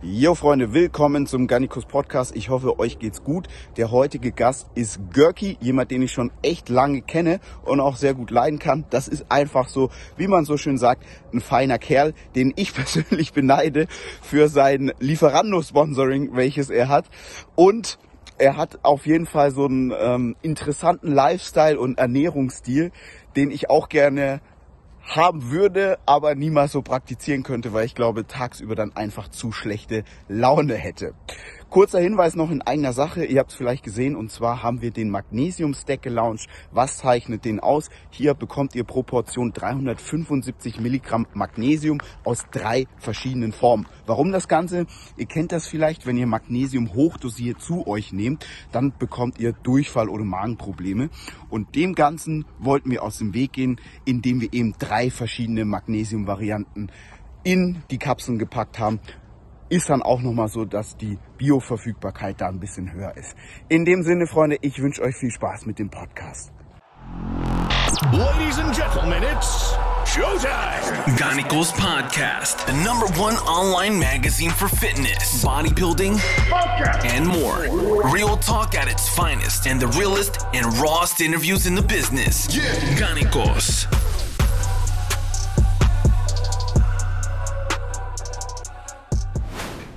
Jo Freunde, willkommen zum Garnikus Podcast. Ich hoffe, euch geht's gut. Der heutige Gast ist Görki, jemand, den ich schon echt lange kenne und auch sehr gut leiden kann. Das ist einfach so, wie man so schön sagt, ein feiner Kerl, den ich persönlich beneide für sein Lieferando-Sponsoring, welches er hat. Und er hat auf jeden Fall so einen ähm, interessanten Lifestyle und Ernährungsstil, den ich auch gerne haben würde, aber niemals so praktizieren könnte, weil ich glaube, tagsüber dann einfach zu schlechte Laune hätte. Kurzer Hinweis noch in eigener Sache. Ihr habt es vielleicht gesehen und zwar haben wir den Magnesium Stack gelauncht. Was zeichnet den aus? Hier bekommt ihr pro Portion 375 Milligramm Magnesium aus drei verschiedenen Formen. Warum das Ganze? Ihr kennt das vielleicht, wenn ihr Magnesium hochdosiert zu euch nehmt, dann bekommt ihr Durchfall oder Magenprobleme. Und dem Ganzen wollten wir aus dem Weg gehen, indem wir eben drei verschiedene Magnesium-Varianten in die Kapseln gepackt haben ist dann auch nochmal so, dass die Bioverfügbarkeit da ein bisschen höher ist. In dem Sinne, Freunde, ich wünsche euch viel Spaß mit dem Podcast. Ladies and gentlemen, it's showtime. Ganikos Podcast, the number one online magazine for fitness, bodybuilding, and more. Real talk at its finest and the realest and rawest interviews in the business. Yeah. Ganikos.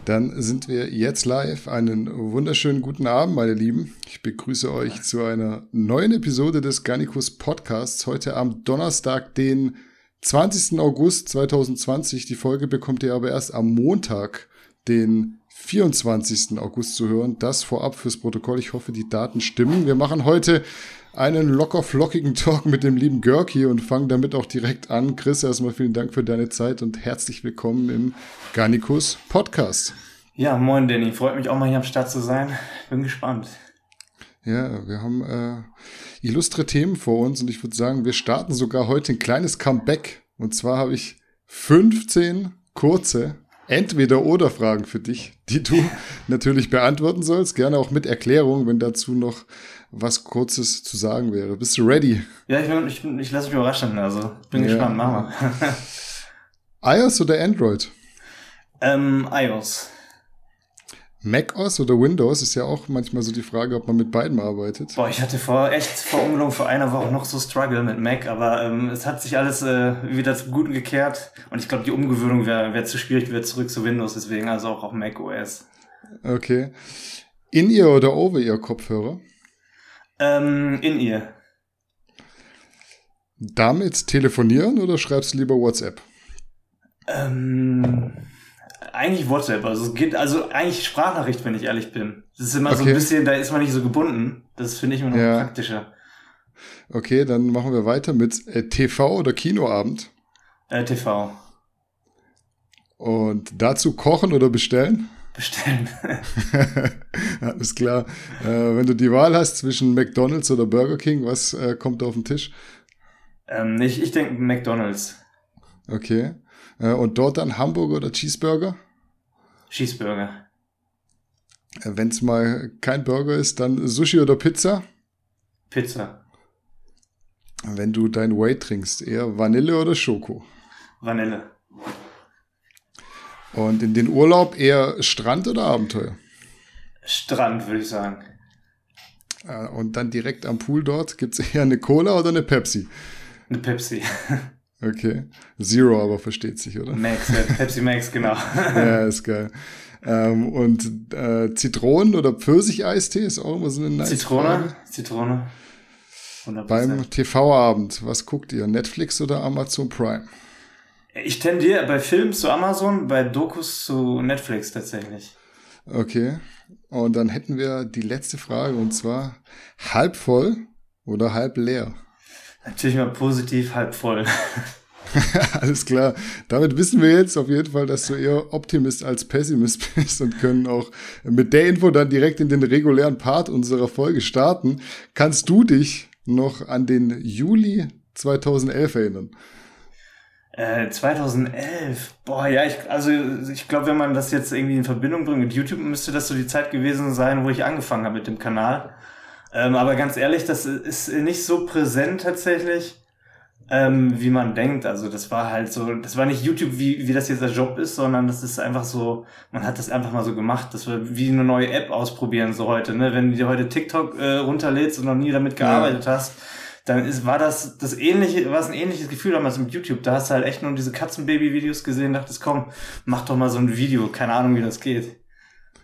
Dann sind wir jetzt live. Einen wunderschönen guten Abend, meine Lieben. Ich begrüße euch zu einer neuen Episode des Garnicus Podcasts. Heute am Donnerstag, den 20. August 2020. Die Folge bekommt ihr aber erst am Montag, den 24. August zu hören. Das vorab fürs Protokoll. Ich hoffe, die Daten stimmen. Wir machen heute einen locker flockigen Talk mit dem lieben Görki und fangen damit auch direkt an. Chris, erstmal vielen Dank für deine Zeit und herzlich willkommen im Garnicus Podcast. Ja, moin Danny, freut mich auch mal hier am Start zu sein. Bin gespannt. Ja, wir haben äh, illustre Themen vor uns und ich würde sagen, wir starten sogar heute ein kleines Comeback. Und zwar habe ich 15 kurze Entweder-Oder-Fragen für dich, die du natürlich beantworten sollst. Gerne auch mit Erklärung, wenn dazu noch was Kurzes zu sagen wäre. Bist du ready? Ja, ich, bin, ich, bin, ich lasse mich überraschen. Also bin Ja. gespannt. Machen wir. iOS oder Android? ähm, iOS. macOS oder Windows ist ja auch manchmal so die Frage, ob man mit beiden arbeitet. Boah, ich hatte vor echt vor ungelogen vor einer Woche noch so Struggle mit Mac, aber ähm, es hat sich alles äh, wieder zum Guten gekehrt und ich glaube, die Umgewöhnung wäre wär zu schwierig, wieder zurück zu Windows, deswegen also auch auf Mac OS. Okay. In-Ear oder Over-Ear-Kopfhörer? Ähm, in ihr. Damit telefonieren oder schreibst du lieber WhatsApp? Ähm, eigentlich WhatsApp, also es geht, also eigentlich Sprachnachricht, wenn ich ehrlich bin. Das ist immer so Okay. ein bisschen, da ist man nicht so gebunden. Das finde ich immer noch Ja. praktischer. Okay, dann machen wir weiter mit äh, TV oder Kinoabend. Äh, TV. Und dazu kochen oder bestellen? Bestellen. Alles klar. Äh, wenn du die Wahl hast zwischen McDonald's oder Burger King, was äh, kommt auf den Tisch? ähm, ich ich denke McDonalds. Okay. Äh, und dort dann Hamburger oder Cheeseburger? Cheeseburger. Äh, Wenn es mal kein Burger ist, dann Sushi oder Pizza? Pizza. Wenn du dein Whey trinkst, eher Vanille oder Schoko? Vanille. Und in den Urlaub eher Strand oder Abenteuer? Strand, würde ich sagen. Äh, Und dann direkt am Pool dort, gibt's eher eine Cola oder eine Pepsi? Eine Pepsi. Okay. Zero aber versteht sich, oder? Max, Pepsi Max, genau. Ja, ist geil. Ähm, und äh, Zitronen- oder Pfirsicheistee ist auch immer so eine nice Zitrone. Frage. Zitrone. 100%. Beim TV-Abend, was guckt ihr? Netflix oder Amazon Prime? ich tendiere bei Filmen zu Amazon, bei Dokus zu Netflix tatsächlich. Okay. Und dann hätten wir die letzte Frage und zwar halb voll oder halb leer? Natürlich mal positiv, halb voll. Alles klar. Damit wissen wir jetzt auf jeden Fall, dass du eher Optimist als Pessimist bist und können auch mit der Info dann direkt in den regulären Part unserer Folge starten. Kannst du dich noch an den Juli 2011 erinnern? Äh, 2011. Boah, ja, ich, also ich glaube, wenn man das jetzt irgendwie in Verbindung bringt mit YouTube, müsste das so die Zeit gewesen sein, wo ich angefangen habe mit dem Kanal. Ähm, aber ganz ehrlich, das ist nicht so präsent tatsächlich. ähm, wie man denkt. Also das war halt so, das war nicht YouTube, wie, wie das jetzt der Job ist, sondern das ist einfach so, man hat das einfach mal so gemacht. Das war wie eine neue App ausprobieren so heute. Ne? Wenn du dir heute TikTok äh, runterlädst und noch nie damit gearbeitet ja. hast, dann ist, war das das ähnliche, war es ein ähnliches Gefühl damals mit YouTube. Da hast du halt echt nur diese Katzenbaby-Videos gesehen, dachtest, komm, mach doch mal so ein Video, keine Ahnung, wie das geht.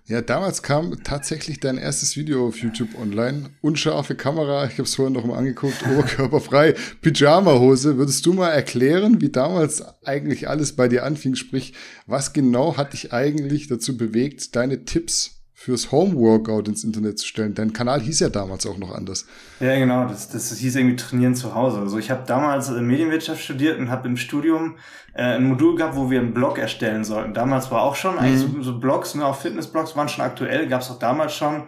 Ja, damals kam tatsächlich dein erstes Video auf YouTube online. Unscharfe Kamera, ich habe es vorhin noch mal angeguckt, oberkörperfrei, Pyjama-Hose. Würdest du mal erklären, wie damals eigentlich alles bei dir anfing? Sprich, was genau hat dich eigentlich dazu bewegt, deine Tipps fürs Home-Workout ins Internet zu stellen. Dein Kanal hieß ja damals auch noch anders. Ja, genau. Das, das hieß irgendwie Trainieren zu Hause. Also ich habe damals äh, Medienwirtschaft studiert und habe im Studium äh, ein Modul gehabt, wo wir einen Blog erstellen sollten. Damals war auch schon eigentlich mhm. so, so Blogs, ne, auch Fitnessblogs waren schon aktuell, gab es auch damals schon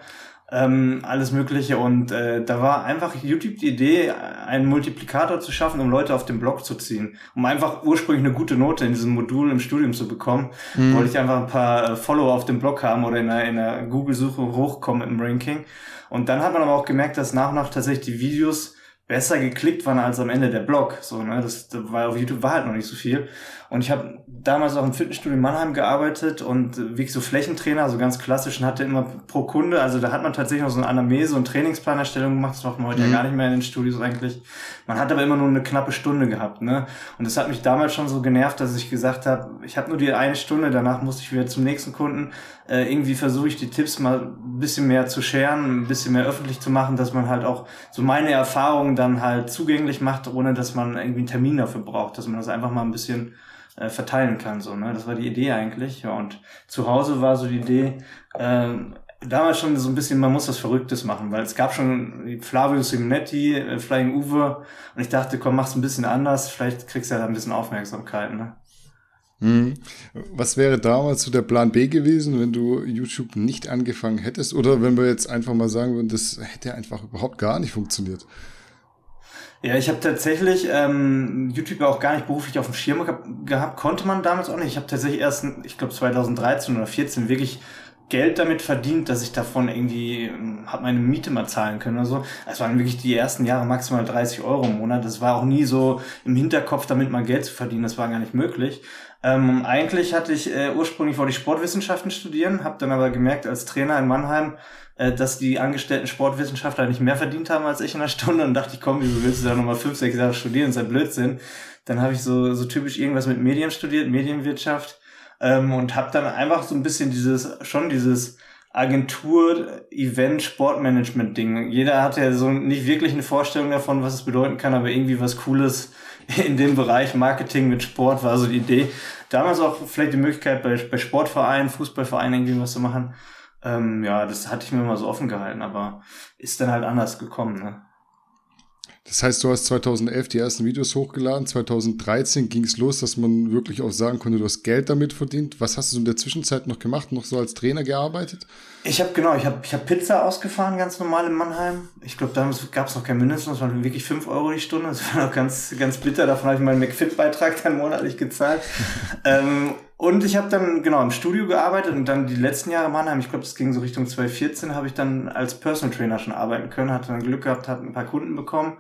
ähm, alles Mögliche. Und äh, da war einfach YouTube die Idee, einen Multiplikator zu schaffen, um Leute auf den Blog zu ziehen. Um einfach ursprünglich eine gute Note in diesem Modul im Studium zu bekommen, mhm. wollte ich einfach ein paar äh, Follower auf dem Blog haben oder in einer, in einer Google-Suche hochkommen im Ranking. Und dann hat man aber auch gemerkt, dass nach und nach tatsächlich die Videos besser geklickt waren als am Ende der Blog. So, ne? Das, das war auf YouTube war halt noch nicht so viel. Und ich habe damals auch im Fitnessstudio in Mannheim gearbeitet und wirklich so Flächentrainer, also ganz klassisch und hatte immer pro Kunde, also da hat man tatsächlich noch so eine Anamnese und Trainingsplanerstellung gemacht, das macht man heute mhm. ja gar nicht mehr in den Studios eigentlich. Man hat aber immer nur eine knappe Stunde gehabt, ne? Und das hat mich damals schon so genervt, dass ich gesagt habe, ich habe nur die eine Stunde, danach musste ich wieder zum nächsten Kunden. Äh, irgendwie versuche ich die Tipps mal ein bisschen mehr zu scheren, ein bisschen mehr öffentlich zu machen, dass man halt auch so meine Erfahrungen dann halt zugänglich macht, ohne dass man irgendwie einen Termin dafür braucht, dass man das einfach mal ein bisschen äh, verteilen kann. So, ne? Das war die Idee eigentlich. Ja, und zu Hause war so die Idee, äh, damals schon so ein bisschen, man muss was Verrücktes machen, weil es gab schon Flavio Simonetti, äh, Flying Uwe und ich dachte, komm, mach's ein bisschen anders, vielleicht kriegst du ja da ein bisschen Aufmerksamkeit. Ne? Hm. Was wäre damals so der Plan B gewesen, wenn du YouTube nicht angefangen hättest? Oder wenn wir jetzt einfach mal sagen würden, das hätte einfach überhaupt gar nicht funktioniert? Ja, ich habe tatsächlich ähm, YouTube auch gar nicht beruflich auf dem Schirm gehabt, konnte man damals auch nicht. Ich habe tatsächlich erst, ich glaube 2013 oder 14 wirklich Geld damit verdient, dass ich davon irgendwie ähm, habe meine Miete mal zahlen können oder so. Es waren wirklich die ersten Jahre maximal 30 Euro im Monat. Das war auch nie so im Hinterkopf, damit mal Geld zu verdienen. Das war gar nicht möglich. Ähm, eigentlich hatte ich äh, ursprünglich wollte ich Sportwissenschaften studieren, habe dann aber gemerkt als Trainer in Mannheim, äh, dass die angestellten Sportwissenschaftler nicht mehr verdient haben als ich in einer Stunde und dachte ich, komm, wieso willst du da nochmal fünf, sechs Jahre studieren? Ist ja Blödsinn. Dann habe ich so, so typisch irgendwas mit Medien studiert, Medienwirtschaft ähm, und habe dann einfach so ein bisschen dieses, schon dieses Agentur, Event, Sportmanagement Ding. Jeder hat ja so nicht wirklich eine Vorstellung davon, was es bedeuten kann, aber irgendwie was Cooles in dem Bereich Marketing mit Sport war so die Idee. Damals auch vielleicht die Möglichkeit bei, bei Sportvereinen, Fußballvereinen irgendwie was zu machen. Ähm, ja, das hatte ich mir mal so offen gehalten, aber ist dann halt anders gekommen. Ne? Das heißt, du hast 2011 die ersten Videos hochgeladen, 2013 ging es los, dass man wirklich auch sagen konnte, du hast Geld damit verdient. Was hast du in der Zwischenzeit noch gemacht, noch so als Trainer gearbeitet? Ich habe genau, ich habe ich hab Pizza ausgefahren, ganz normal in Mannheim. Ich glaube, damals gab es noch kein Mindestlohn, das waren wirklich 5 Euro die Stunde. Das war noch ganz, ganz bitter, davon habe ich meinen McFit-Beitrag dann monatlich gezahlt. ähm, und ich habe dann genau im Studio gearbeitet und dann die letzten Jahre in Mannheim, ich glaube, das ging so Richtung 2014, habe ich dann als Personal Trainer schon arbeiten können, hatte dann Glück gehabt, hatte ein paar Kunden bekommen.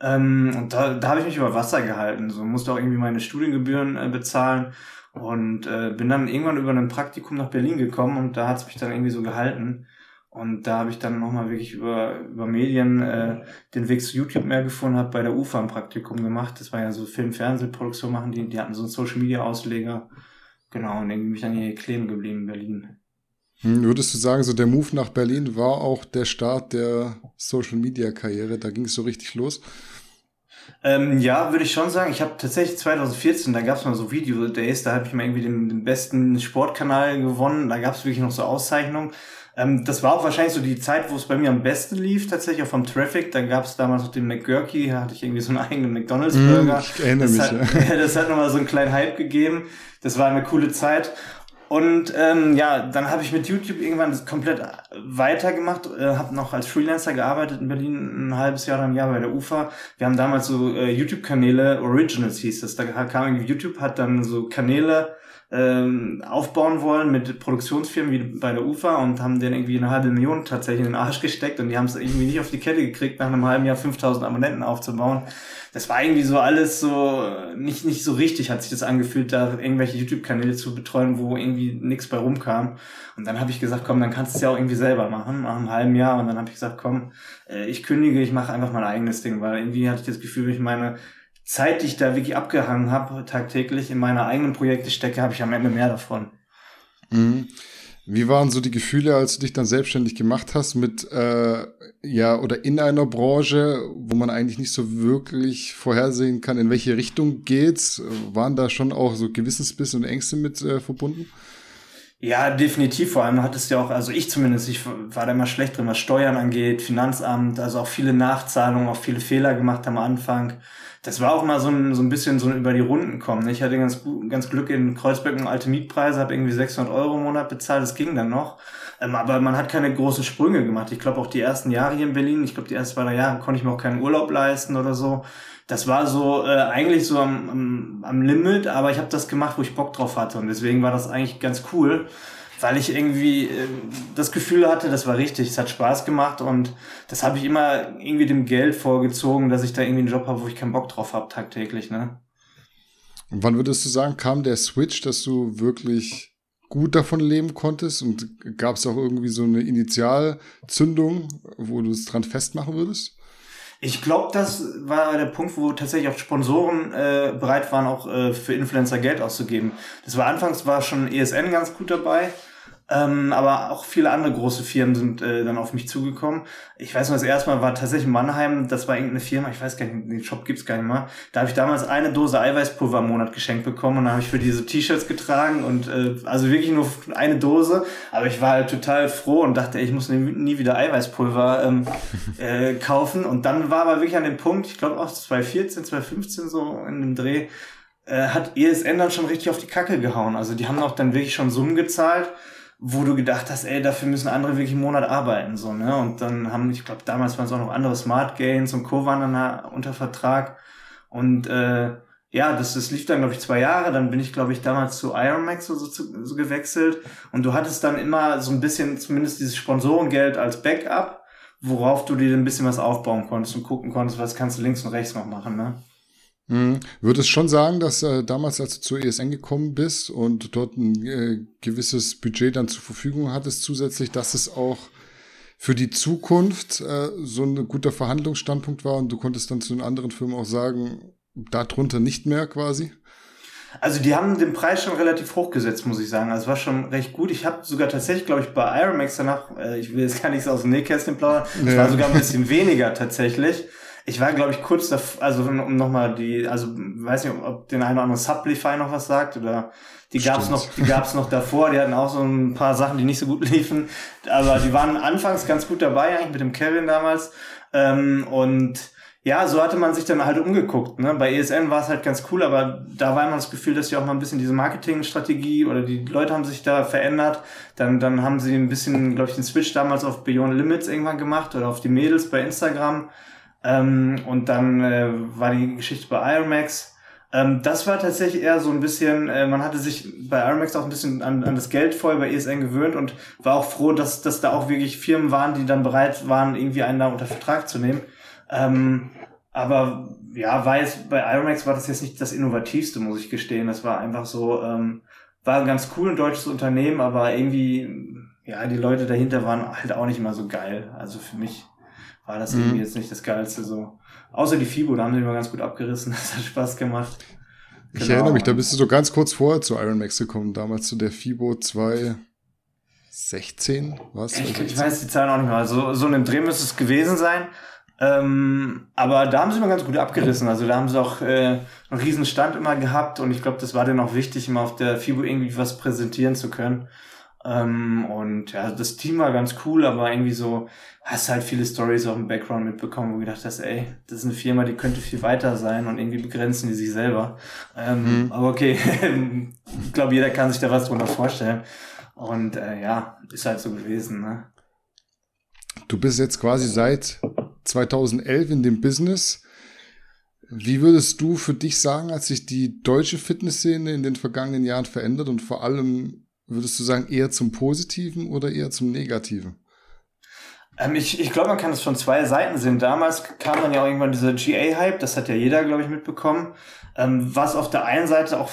Ähm, und da, da habe ich mich über Wasser gehalten. So musste auch irgendwie meine Studiengebühren äh, bezahlen. Und äh, bin dann irgendwann über ein Praktikum nach Berlin gekommen und da hat es mich dann irgendwie so gehalten. Und da habe ich dann nochmal wirklich über, über Medien äh, den Weg zu YouTube mehr gefunden, habe bei der UFA ein Praktikum gemacht. Das war ja so Film-Fernsehproduktion machen, die, die hatten so einen Social-Media-Ausleger. Genau, und irgendwie bin ich dann hier kleben geblieben in Berlin. Hm, würdest du sagen, so der Move nach Berlin war auch der Start der Social Media Karriere? Da ging es so richtig los? Ähm, ja, würde ich schon sagen. Ich habe tatsächlich 2014, da gab es mal so Video Days, da habe ich mal irgendwie den, den besten Sportkanal gewonnen. Da gab es wirklich noch so Auszeichnungen. Ähm, das war auch wahrscheinlich so die Zeit, wo es bei mir am besten lief, tatsächlich auch vom Traffic. Da gab es damals noch den McGurky, da hatte ich irgendwie so einen eigenen McDonalds-Burger. Mm, ich erinnere das mich, hat, ja. Das hat nochmal so einen kleinen Hype gegeben. Das war eine coole Zeit. Und ähm, ja, dann habe ich mit YouTube irgendwann komplett weitergemacht, äh, habe noch als Freelancer gearbeitet in Berlin, ein halbes Jahr, ein Jahr bei der UFA. Wir haben damals so äh, YouTube-Kanäle, Originals hieß das. Da kam YouTube, hat dann so Kanäle ähm, aufbauen wollen mit Produktionsfirmen wie bei der UFA und haben denen irgendwie eine halbe Million tatsächlich in den Arsch gesteckt und die haben es irgendwie nicht auf die Kette gekriegt, nach einem halben Jahr 5000 Abonnenten aufzubauen. Das war irgendwie so alles so, nicht, nicht so richtig hat sich das angefühlt, da irgendwelche YouTube-Kanäle zu betreuen, wo irgendwie nichts bei rumkam. Und dann habe ich gesagt, komm, dann kannst du es ja auch irgendwie selber machen, nach einem halben Jahr. Und dann habe ich gesagt, komm, äh, ich kündige, ich mache einfach mein eigenes Ding, weil irgendwie hatte ich das Gefühl, ich meine Zeit, die ich da wirklich abgehangen habe, tagtäglich in meine eigenen Projekte stecke, habe ich am Ende mehr davon. Mhm. Wie waren so die Gefühle, als du dich dann selbstständig gemacht hast mit, äh, ja, oder in einer Branche, wo man eigentlich nicht so wirklich vorhersehen kann, in welche Richtung geht's? Waren da schon auch so Gewissensbiss und Ängste mit äh, verbunden? Ja, definitiv. Vor allem hattest du ja auch, also ich zumindest, ich war da immer schlecht drin, was Steuern angeht, Finanzamt, also auch viele Nachzahlungen, auch viele Fehler gemacht am Anfang das war auch mal so ein, so ein bisschen so ein über die Runden kommen. Ich hatte ganz, ganz Glück in Kreuzberg und alte Mietpreise, habe irgendwie 600 Euro im Monat bezahlt, das ging dann noch. Ähm, aber man hat keine großen Sprünge gemacht. Ich glaube auch die ersten Jahre hier in Berlin, ich glaube die ersten zwei, drei Jahre konnte ich mir auch keinen Urlaub leisten oder so. Das war so äh, eigentlich so am, am, am Limit, aber ich habe das gemacht, wo ich Bock drauf hatte und deswegen war das eigentlich ganz cool weil ich irgendwie äh, das Gefühl hatte, das war richtig, es hat Spaß gemacht und das habe ich immer irgendwie dem Geld vorgezogen, dass ich da irgendwie einen Job habe, wo ich keinen Bock drauf habe tagtäglich, ne? Und wann würdest du sagen, kam der Switch, dass du wirklich gut davon leben konntest und gab es auch irgendwie so eine Initialzündung, wo du es dran festmachen würdest? Ich glaube, das war der Punkt, wo tatsächlich auch Sponsoren äh, bereit waren, auch äh, für Influencer Geld auszugeben. Das war anfangs war schon ESN ganz gut dabei. Ähm, aber auch viele andere große Firmen sind äh, dann auf mich zugekommen. Ich weiß noch, das erste Mal war tatsächlich Mannheim, das war irgendeine Firma, ich weiß gar nicht, den Shop gibt's gar nicht mehr. Da habe ich damals eine Dose Eiweißpulver im Monat geschenkt bekommen und dann habe ich für diese T-Shirts getragen und äh, also wirklich nur eine Dose. Aber ich war halt total froh und dachte, ey, ich muss nie, nie wieder Eiweißpulver ähm, äh, kaufen. Und dann war aber wirklich an dem Punkt, ich glaube auch 2014, 2015 so in dem Dreh, äh, hat ESN dann schon richtig auf die Kacke gehauen. Also die haben auch dann wirklich schon Summen gezahlt wo du gedacht hast, ey, dafür müssen andere wirklich einen Monat arbeiten, so, ne? Und dann haben, ich glaube, damals waren es auch noch andere Smart Gains und Co. waren dann unter Vertrag. Und äh, ja, das, das lief dann, glaube ich, zwei Jahre. Dann bin ich, glaube ich, damals zu Ironmax so, so, so gewechselt. Und du hattest dann immer so ein bisschen, zumindest dieses Sponsorengeld als Backup, worauf du dir ein bisschen was aufbauen konntest und gucken konntest, was kannst du links und rechts noch machen, ne? Mhm. Würdest schon sagen, dass äh, damals, als du zur ESN gekommen bist und dort ein äh, gewisses Budget dann zur Verfügung hattest, zusätzlich, dass es auch für die Zukunft äh, so ein guter Verhandlungsstandpunkt war und du konntest dann zu den anderen Firmen auch sagen, darunter nicht mehr quasi? Also die haben den Preis schon relativ hoch gesetzt, muss ich sagen. Also es war schon recht gut. Ich habe sogar tatsächlich, glaube ich, bei Ironmax danach, äh, ich will jetzt gar nichts aus dem Nähkästchen plaudern, es ja. war sogar ein bisschen weniger tatsächlich. Ich war, glaube ich, kurz davor, also um nochmal die, also weiß nicht, ob den einen oder anderen Sublify noch was sagt oder die gab's noch, die gab's noch davor, die hatten auch so ein paar Sachen, die nicht so gut liefen, aber die waren anfangs ganz gut dabei, eigentlich mit dem Kevin damals. Ähm, und ja, so hatte man sich dann halt umgeguckt. Ne? Bei ESN war es halt ganz cool, aber da war immer das Gefühl, dass sie auch mal ein bisschen diese Marketingstrategie oder die Leute haben sich da verändert. Dann, dann haben sie ein bisschen, glaube ich, den Switch damals auf Beyond Limits irgendwann gemacht oder auf die Mädels bei Instagram. Ähm, und dann äh, war die Geschichte bei Ironmax. Ähm, das war tatsächlich eher so ein bisschen, äh, man hatte sich bei Ironmax auch ein bisschen an, an das Geld voll bei ESN gewöhnt und war auch froh, dass, dass da auch wirklich Firmen waren, die dann bereit waren, irgendwie einen da unter Vertrag zu nehmen. Ähm, aber ja, war jetzt, bei Ironmax war das jetzt nicht das Innovativste, muss ich gestehen. Das war einfach so, ähm, war ein ganz cool, ein deutsches Unternehmen, aber irgendwie, ja, die Leute dahinter waren halt auch nicht immer so geil. Also für mich war das mhm. irgendwie jetzt nicht das Geilste so. Außer die FIBO, da haben sie immer ganz gut abgerissen, das hat Spaß gemacht. Ich genau. erinnere mich, da bist du so ganz kurz vorher zu Iron Max gekommen, damals zu der FIBO 2016, was? Ich, ich weiß die Zahlen auch nicht mehr. Also, so in dem Dreh müsste es gewesen sein. Ähm, aber da haben sie immer ganz gut abgerissen. Also da haben sie auch äh, einen riesen Stand immer gehabt und ich glaube, das war denen auch wichtig, immer auf der FIBO irgendwie was präsentieren zu können. Ähm, und ja, das Team war ganz cool, aber irgendwie so, hast halt viele Stories auch im Background mitbekommen, wo du gedacht hast, ey, das ist eine Firma, die könnte viel weiter sein und irgendwie begrenzen die sich selber. Ähm, mhm. Aber okay, ich glaube, jeder kann sich da was drunter vorstellen. Und äh, ja, ist halt so gewesen. Ne? Du bist jetzt quasi seit 2011 in dem Business. Wie würdest du für dich sagen, hat sich die deutsche Fitnessszene in den vergangenen Jahren verändert und vor allem würdest du sagen eher zum Positiven oder eher zum Negativen? Ähm, ich ich glaube, man kann es von zwei Seiten sehen. Damals kam dann ja auch irgendwann dieser GA-Hype, das hat ja jeder, glaube ich, mitbekommen, ähm, was auf der einen Seite auch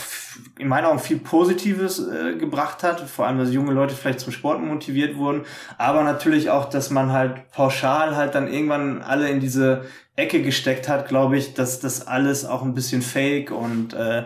in meiner Augen viel Positives äh, gebracht hat, vor allem, dass junge Leute vielleicht zum Sport motiviert wurden, aber natürlich auch, dass man halt pauschal halt dann irgendwann alle in diese Ecke gesteckt hat, glaube ich, dass das alles auch ein bisschen fake und äh,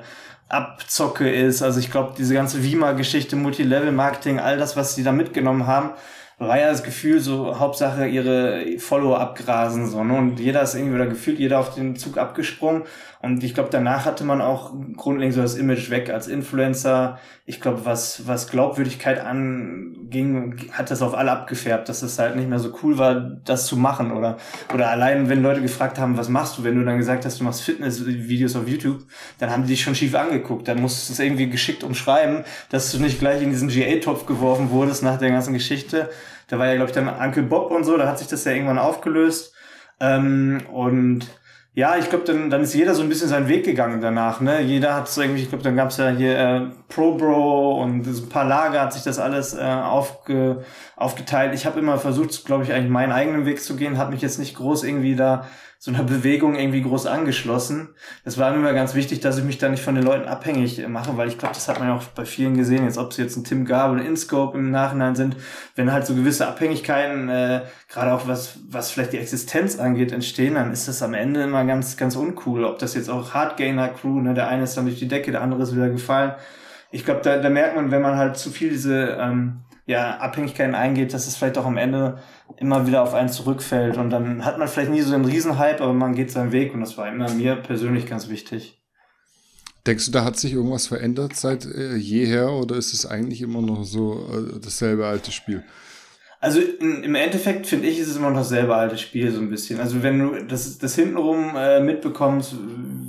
Abzocke ist. Also ich glaube, diese ganze Vima-Geschichte, Multilevel-Marketing, all das, was sie da mitgenommen haben, war ja das Gefühl, so Hauptsache ihre Follower abgrasen, so, ne? Und jeder ist irgendwie da gefühlt, jeder auf den Zug abgesprungen. Und ich glaube, danach hatte man auch grundlegend so das Image weg als Influencer. Ich glaube, was, was Glaubwürdigkeit anging, hat das auf alle abgefärbt, dass es halt nicht mehr so cool war, das zu machen. Oder, oder allein, wenn Leute gefragt haben, was machst du, wenn du dann gesagt hast, du machst Fitnessvideos auf YouTube, dann haben die dich schon schief angeguckt. Dann musst du es irgendwie geschickt umschreiben, dass du nicht gleich in diesen GA-Topf geworfen wurdest nach der ganzen Geschichte. Da war ja, glaube ich, dann Uncle Bob und so, da hat sich das ja irgendwann aufgelöst. Ähm, und ja, ich glaube, dann, dann ist jeder so ein bisschen seinen Weg gegangen danach. Ne? Jeder hat so irgendwie, ich glaube, dann gab's ja hier äh, Pro Bro und so ein paar Lager hat sich das alles äh, aufge, aufgeteilt. Ich habe immer versucht, glaube ich, eigentlich meinen eigenen Weg zu gehen, habe mich jetzt nicht groß irgendwie da so einer Bewegung irgendwie groß angeschlossen. Das war mir immer ganz wichtig, dass ich mich da nicht von den Leuten abhängig mache, weil ich glaube, das hat man ja auch bei vielen gesehen, jetzt ob sie jetzt ein Tim Gabel, InScope im Nachhinein sind, wenn halt so gewisse Abhängigkeiten, äh, gerade auch was, was vielleicht die Existenz angeht, entstehen, dann ist das am Ende immer ganz, ganz uncool. Ob das jetzt auch Hardgainer Crew, ne, der eine ist dann durch die Decke, der andere ist wieder gefallen. Ich glaube, da, da merkt man, wenn man halt zu viel diese ähm, ja, Abhängigkeiten eingeht, dass es vielleicht auch am Ende immer wieder auf einen zurückfällt. Und dann hat man vielleicht nie so einen Riesenhype, aber man geht seinen Weg und das war immer mir persönlich ganz wichtig. Denkst du, da hat sich irgendwas verändert seit äh, jeher oder ist es eigentlich immer noch so äh, dasselbe alte Spiel? Also in, im Endeffekt finde ich, ist es immer noch dasselbe alte Spiel so ein bisschen. Also wenn du das, das hintenrum äh, mitbekommst,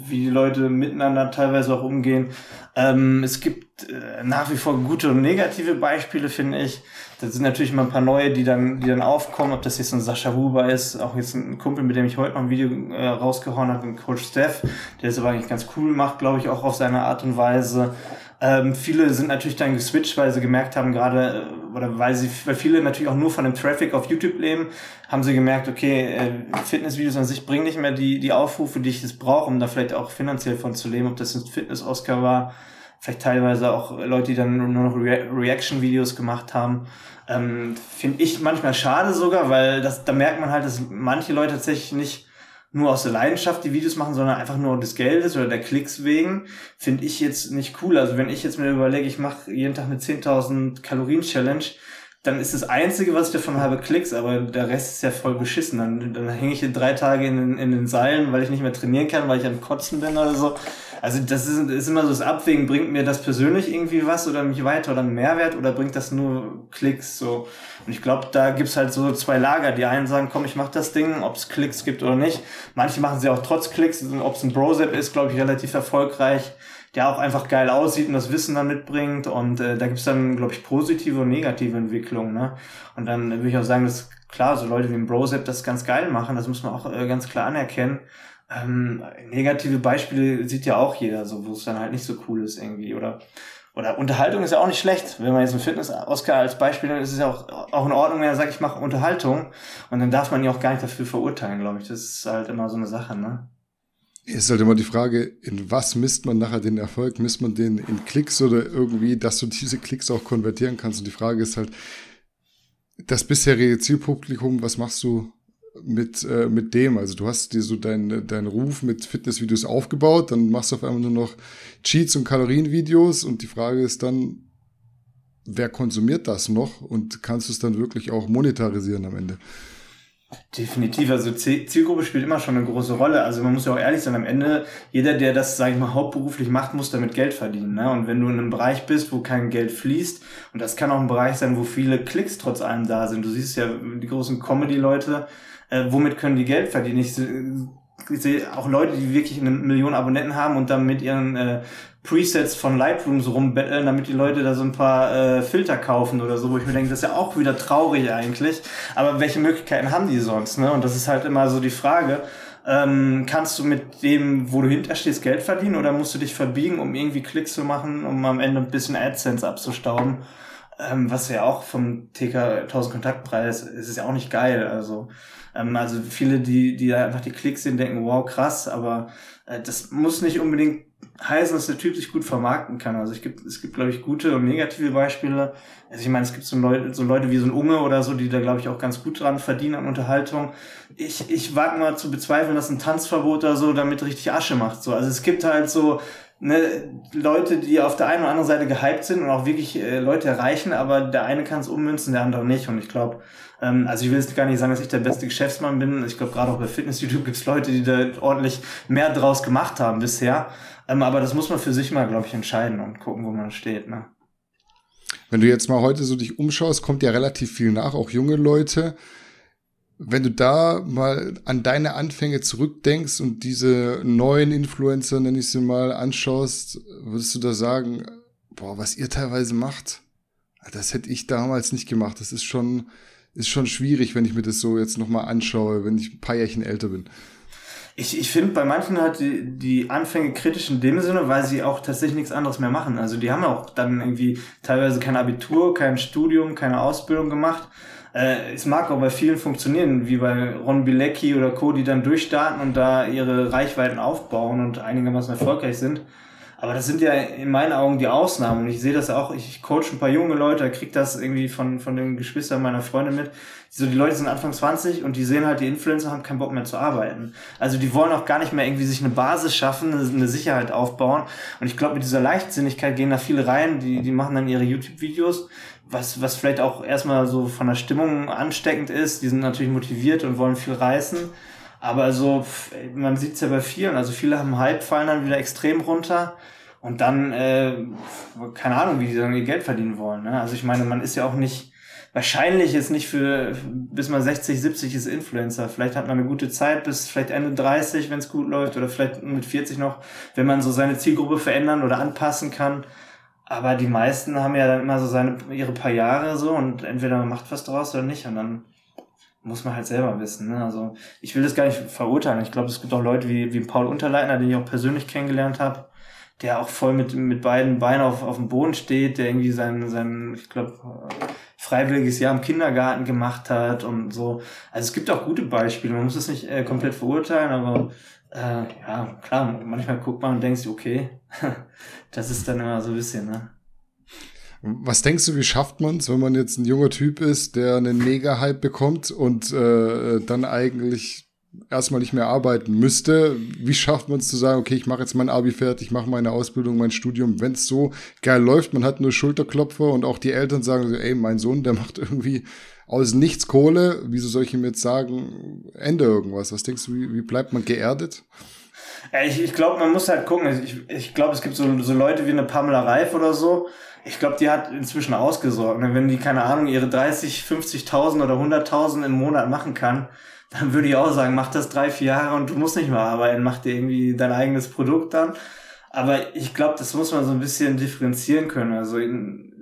wie die Leute miteinander teilweise auch umgehen. Ähm, es gibt äh, nach wie vor gute und negative Beispiele, finde ich. Da sind natürlich immer ein paar neue, die dann, die dann aufkommen, ob das jetzt ein Sascha Huber ist, auch jetzt ein Kumpel, mit dem ich heute noch ein Video äh, rausgehauen habe, ein Coach Steph, der es aber eigentlich ganz cool macht, glaube ich, auch auf seine Art und Weise. Ähm, viele sind natürlich dann geswitcht, weil sie gemerkt haben, gerade, äh, oder weil sie, weil viele natürlich auch nur von dem Traffic auf YouTube leben, haben sie gemerkt, okay, äh, Fitnessvideos an sich bringen nicht mehr die, die Aufrufe, die ich jetzt brauche, um da vielleicht auch finanziell von zu leben, ob das ein Fitness-Oscar war, vielleicht teilweise auch Leute, die dann nur noch Re Reaction-Videos gemacht haben. Ähm, Finde ich manchmal schade sogar, weil das, da merkt man halt, dass manche Leute tatsächlich nicht nur aus der Leidenschaft die Videos machen, sondern einfach nur des Geldes oder der Klicks wegen, finde ich jetzt nicht cool. Also wenn ich jetzt mir überlege, ich mache jeden Tag eine 10.000 Kalorien Challenge, dann ist das Einzige, was ich davon habe, Klicks, aber der Rest ist ja voll beschissen. Dann, dann hänge ich drei Tage in, in den Seilen, weil ich nicht mehr trainieren kann, weil ich am Kotzen bin oder so. Also das ist, ist immer so das Abwägen, bringt mir das persönlich irgendwie was oder mich weiter oder einen Mehrwert oder bringt das nur Klicks so. Und ich glaube, da gibt's halt so zwei Lager. Die einen sagen, komm, ich mach das Ding, ob es Klicks gibt oder nicht. Manche machen sie auch trotz Klicks. Ob es ein Brosep ist, glaube ich, relativ erfolgreich der auch einfach geil aussieht und das Wissen dann mitbringt. Und äh, da gibt's dann, glaube ich, positive und negative Entwicklungen. Ne? Und dann würde ich auch sagen, dass klar, so Leute wie ein Brosep das ganz geil machen, das muss man auch äh, ganz klar anerkennen. Ähm, negative Beispiele sieht ja auch jeder, so wo es dann halt nicht so cool ist irgendwie. Oder oder Unterhaltung ist ja auch nicht schlecht. Wenn man jetzt einen Fitness-Oscar als Beispiel nimmt, ist es ja auch, auch in Ordnung, wenn er sagt, ich mache Unterhaltung. Und dann darf man ihn auch gar nicht dafür verurteilen, glaube ich. Das ist halt immer so eine Sache, ne? Ist halt immer die Frage, in was misst man nachher den Erfolg? Misst man den in Klicks oder irgendwie, dass du diese Klicks auch konvertieren kannst? Und die Frage ist halt, das bisherige Zielpublikum, was machst du mit, äh, mit dem. Also du hast dir so deinen dein Ruf mit Fitnessvideos aufgebaut, dann machst du auf einmal nur noch Cheats und Kalorienvideos und die Frage ist dann, wer konsumiert das noch und kannst du es dann wirklich auch monetarisieren am Ende? Definitiv, also Zielgruppe spielt immer schon eine große Rolle. Also man muss ja auch ehrlich sein, am Ende, jeder, der das, sage ich mal, hauptberuflich macht, muss damit Geld verdienen. Ne? Und wenn du in einem Bereich bist, wo kein Geld fließt, und das kann auch ein Bereich sein, wo viele Klicks trotz allem da sind. Du siehst ja die großen Comedy-Leute, äh, womit können die Geld verdienen? Ich, ich sehe auch Leute, die wirklich eine Million Abonnenten haben und dann mit ihren äh, Presets von Lightrooms rumbetteln, damit die Leute da so ein paar äh, Filter kaufen oder so, wo ich mir denke, das ist ja auch wieder traurig eigentlich. Aber welche Möglichkeiten haben die sonst? Ne? Und das ist halt immer so die Frage. Ähm, kannst du mit dem, wo du hinterstehst, Geld verdienen oder musst du dich verbiegen, um irgendwie Klicks zu machen, um am Ende ein bisschen AdSense abzustauben? Ähm, was ja auch vom TK 1000 Kontaktpreis ist, ist ja auch nicht geil. Also, ähm, also viele, die, die einfach die Klicks sehen, denken, wow, krass, aber äh, das muss nicht unbedingt heißen, dass der Typ sich gut vermarkten kann. Also es gibt, es gibt, glaube ich, gute und negative Beispiele. Also ich meine, es gibt so Leute, so Leute wie so ein Unge oder so, die da, glaube ich, auch ganz gut dran verdienen an Unterhaltung. Ich, ich wage mal zu bezweifeln, dass ein Tanzverbot oder so damit richtig Asche macht. So. Also es gibt halt so ne, Leute, die auf der einen oder anderen Seite gehypt sind und auch wirklich äh, Leute erreichen, aber der eine kann es ummünzen, der andere nicht. Und ich glaube, ähm, also ich will jetzt gar nicht sagen, dass ich der beste Geschäftsmann bin. Ich glaube, gerade auch bei Fitness-YouTube gibt es Leute, die da ordentlich mehr draus gemacht haben bisher. Ähm, aber das muss man für sich mal, glaube ich, entscheiden und gucken, wo man steht. Ne? Wenn du jetzt mal heute so dich umschaust, kommt ja relativ viel nach, auch junge Leute. Wenn du da mal an deine Anfänge zurückdenkst und diese neuen Influencer, nenne ich sie mal, anschaust, würdest du da sagen, boah, was ihr teilweise macht, das hätte ich damals nicht gemacht. Das ist schon, ist schon schwierig, wenn ich mir das so jetzt nochmal anschaue, wenn ich ein paar Jährchen älter bin. Ich, ich finde bei manchen halt die, die Anfänge kritisch in dem Sinne, weil sie auch tatsächlich nichts anderes mehr machen. Also die haben auch dann irgendwie teilweise kein Abitur, kein Studium, keine Ausbildung gemacht. Äh, es mag auch bei vielen funktionieren, wie bei Ron Bilecki oder Co., die dann durchstarten und da ihre Reichweiten aufbauen und einigermaßen erfolgreich sind. Aber das sind ja in meinen Augen die Ausnahmen. Und ich sehe das auch, ich coach ein paar junge Leute, krieg das irgendwie von, von den Geschwistern meiner Freunde mit. So, die Leute sind Anfang 20 und die sehen halt, die Influencer haben keinen Bock mehr zu arbeiten. Also die wollen auch gar nicht mehr irgendwie sich eine Basis schaffen, eine Sicherheit aufbauen. Und ich glaube, mit dieser Leichtsinnigkeit gehen da viele rein, die, die machen dann ihre YouTube-Videos, was, was vielleicht auch erstmal so von der Stimmung ansteckend ist. Die sind natürlich motiviert und wollen viel reißen. Aber so, man sieht es ja bei vielen, also viele haben Hype, fallen dann wieder extrem runter und dann, äh, keine Ahnung, wie die dann ihr Geld verdienen wollen. Ne? Also ich meine, man ist ja auch nicht, wahrscheinlich ist nicht für, bis man 60, 70 ist Influencer. Vielleicht hat man eine gute Zeit bis vielleicht Ende 30, wenn es gut läuft, oder vielleicht mit 40 noch, wenn man so seine Zielgruppe verändern oder anpassen kann. Aber die meisten haben ja dann immer so seine, ihre paar Jahre so und entweder man macht was draus oder nicht und dann muss man halt selber wissen. Ne? Also ich will das gar nicht verurteilen. Ich glaube, es gibt auch Leute wie, wie Paul Unterleitner, den ich auch persönlich kennengelernt habe, der auch voll mit, mit beiden Beinen auf, auf dem Boden steht, der irgendwie sein, sein ich glaube, freiwilliges Jahr im Kindergarten gemacht hat und so. Also es gibt auch gute Beispiele. Man muss es nicht äh, komplett verurteilen, aber äh, ja, klar, manchmal guckt man und denkt okay, das ist dann immer so ein bisschen, ne? Was denkst du, wie schafft man es, wenn man jetzt ein junger Typ ist, der einen Mega-Hype bekommt und äh, dann eigentlich erstmal nicht mehr arbeiten müsste? Wie schafft man es zu sagen, okay, ich mache jetzt mein Abi fertig, ich mache meine Ausbildung, mein Studium, wenn es so geil läuft, man hat nur Schulterklopfer und auch die Eltern sagen, ey, mein Sohn, der macht irgendwie aus nichts Kohle, wieso soll ich ihm jetzt sagen, Ende irgendwas? Was denkst du, wie, wie bleibt man geerdet? Ich, ich glaube, man muss halt gucken. Ich, ich glaube, es gibt so, so Leute wie eine Pamela Reif oder so, ich glaube, die hat inzwischen ausgesorgt. Wenn die, keine Ahnung, ihre 30, 50.000 oder 100.000 im Monat machen kann, dann würde ich auch sagen, mach das drei, vier Jahre und du musst nicht mehr arbeiten, mach dir irgendwie dein eigenes Produkt dann. Aber ich glaube, das muss man so ein bisschen differenzieren können. Also, in,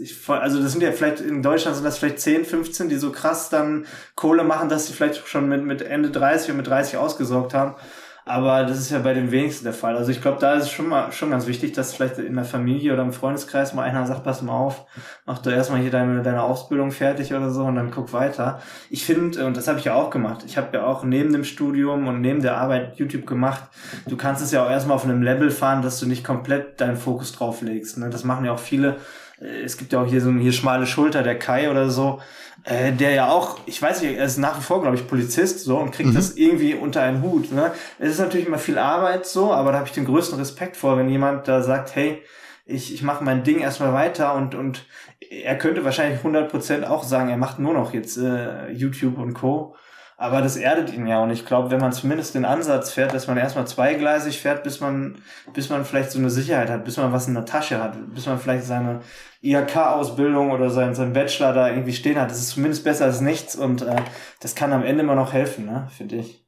ich, also das sind ja vielleicht in Deutschland sind das vielleicht 10, 15, die so krass dann Kohle machen, dass sie vielleicht schon mit, mit Ende 30 und mit 30 ausgesorgt haben. Aber das ist ja bei den wenigsten der Fall. Also ich glaube, da ist es schon mal schon ganz wichtig, dass vielleicht in der Familie oder im Freundeskreis mal einer sagt, pass mal auf, mach du erstmal hier deine, deine Ausbildung fertig oder so und dann guck weiter. Ich finde, und das habe ich ja auch gemacht, ich habe ja auch neben dem Studium und neben der Arbeit YouTube gemacht. Du kannst es ja auch erstmal auf einem Level fahren, dass du nicht komplett deinen Fokus drauf legst. Ne? Das machen ja auch viele. Es gibt ja auch hier so eine hier schmale Schulter, der Kai oder so äh, der ja auch, ich weiß nicht, er ist nach wie vor, glaube ich, Polizist so und kriegt mhm. das irgendwie unter einen Hut. Ne? Es ist natürlich immer viel Arbeit so, aber da habe ich den größten Respekt vor, wenn jemand da sagt, hey, ich, ich mache mein Ding erstmal weiter und, und er könnte wahrscheinlich 100% auch sagen, er macht nur noch jetzt äh, YouTube und Co. Aber das erdet ihn ja und ich glaube, wenn man zumindest den Ansatz fährt, dass man erstmal zweigleisig fährt, bis man, bis man vielleicht so eine Sicherheit hat, bis man was in der Tasche hat, bis man vielleicht seine IHK-Ausbildung oder sein, sein Bachelor da irgendwie stehen hat, das ist zumindest besser als nichts und äh, das kann am Ende immer noch helfen, ne, finde ich.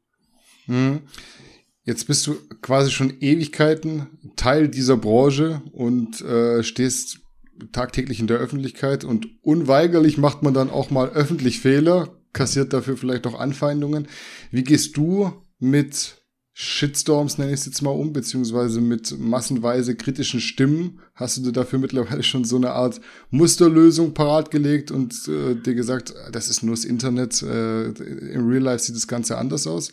Hm. Jetzt bist du quasi schon Ewigkeiten Teil dieser Branche und äh, stehst tagtäglich in der Öffentlichkeit und unweigerlich macht man dann auch mal öffentlich Fehler, kassiert dafür vielleicht auch Anfeindungen. Wie gehst du mit Shitstorms, nenne ich es jetzt mal um, beziehungsweise mit massenweise kritischen Stimmen. Hast du dir dafür mittlerweile schon so eine Art Musterlösung parat gelegt und äh, dir gesagt, das ist nur das Internet, äh, im Real Life sieht das Ganze anders aus?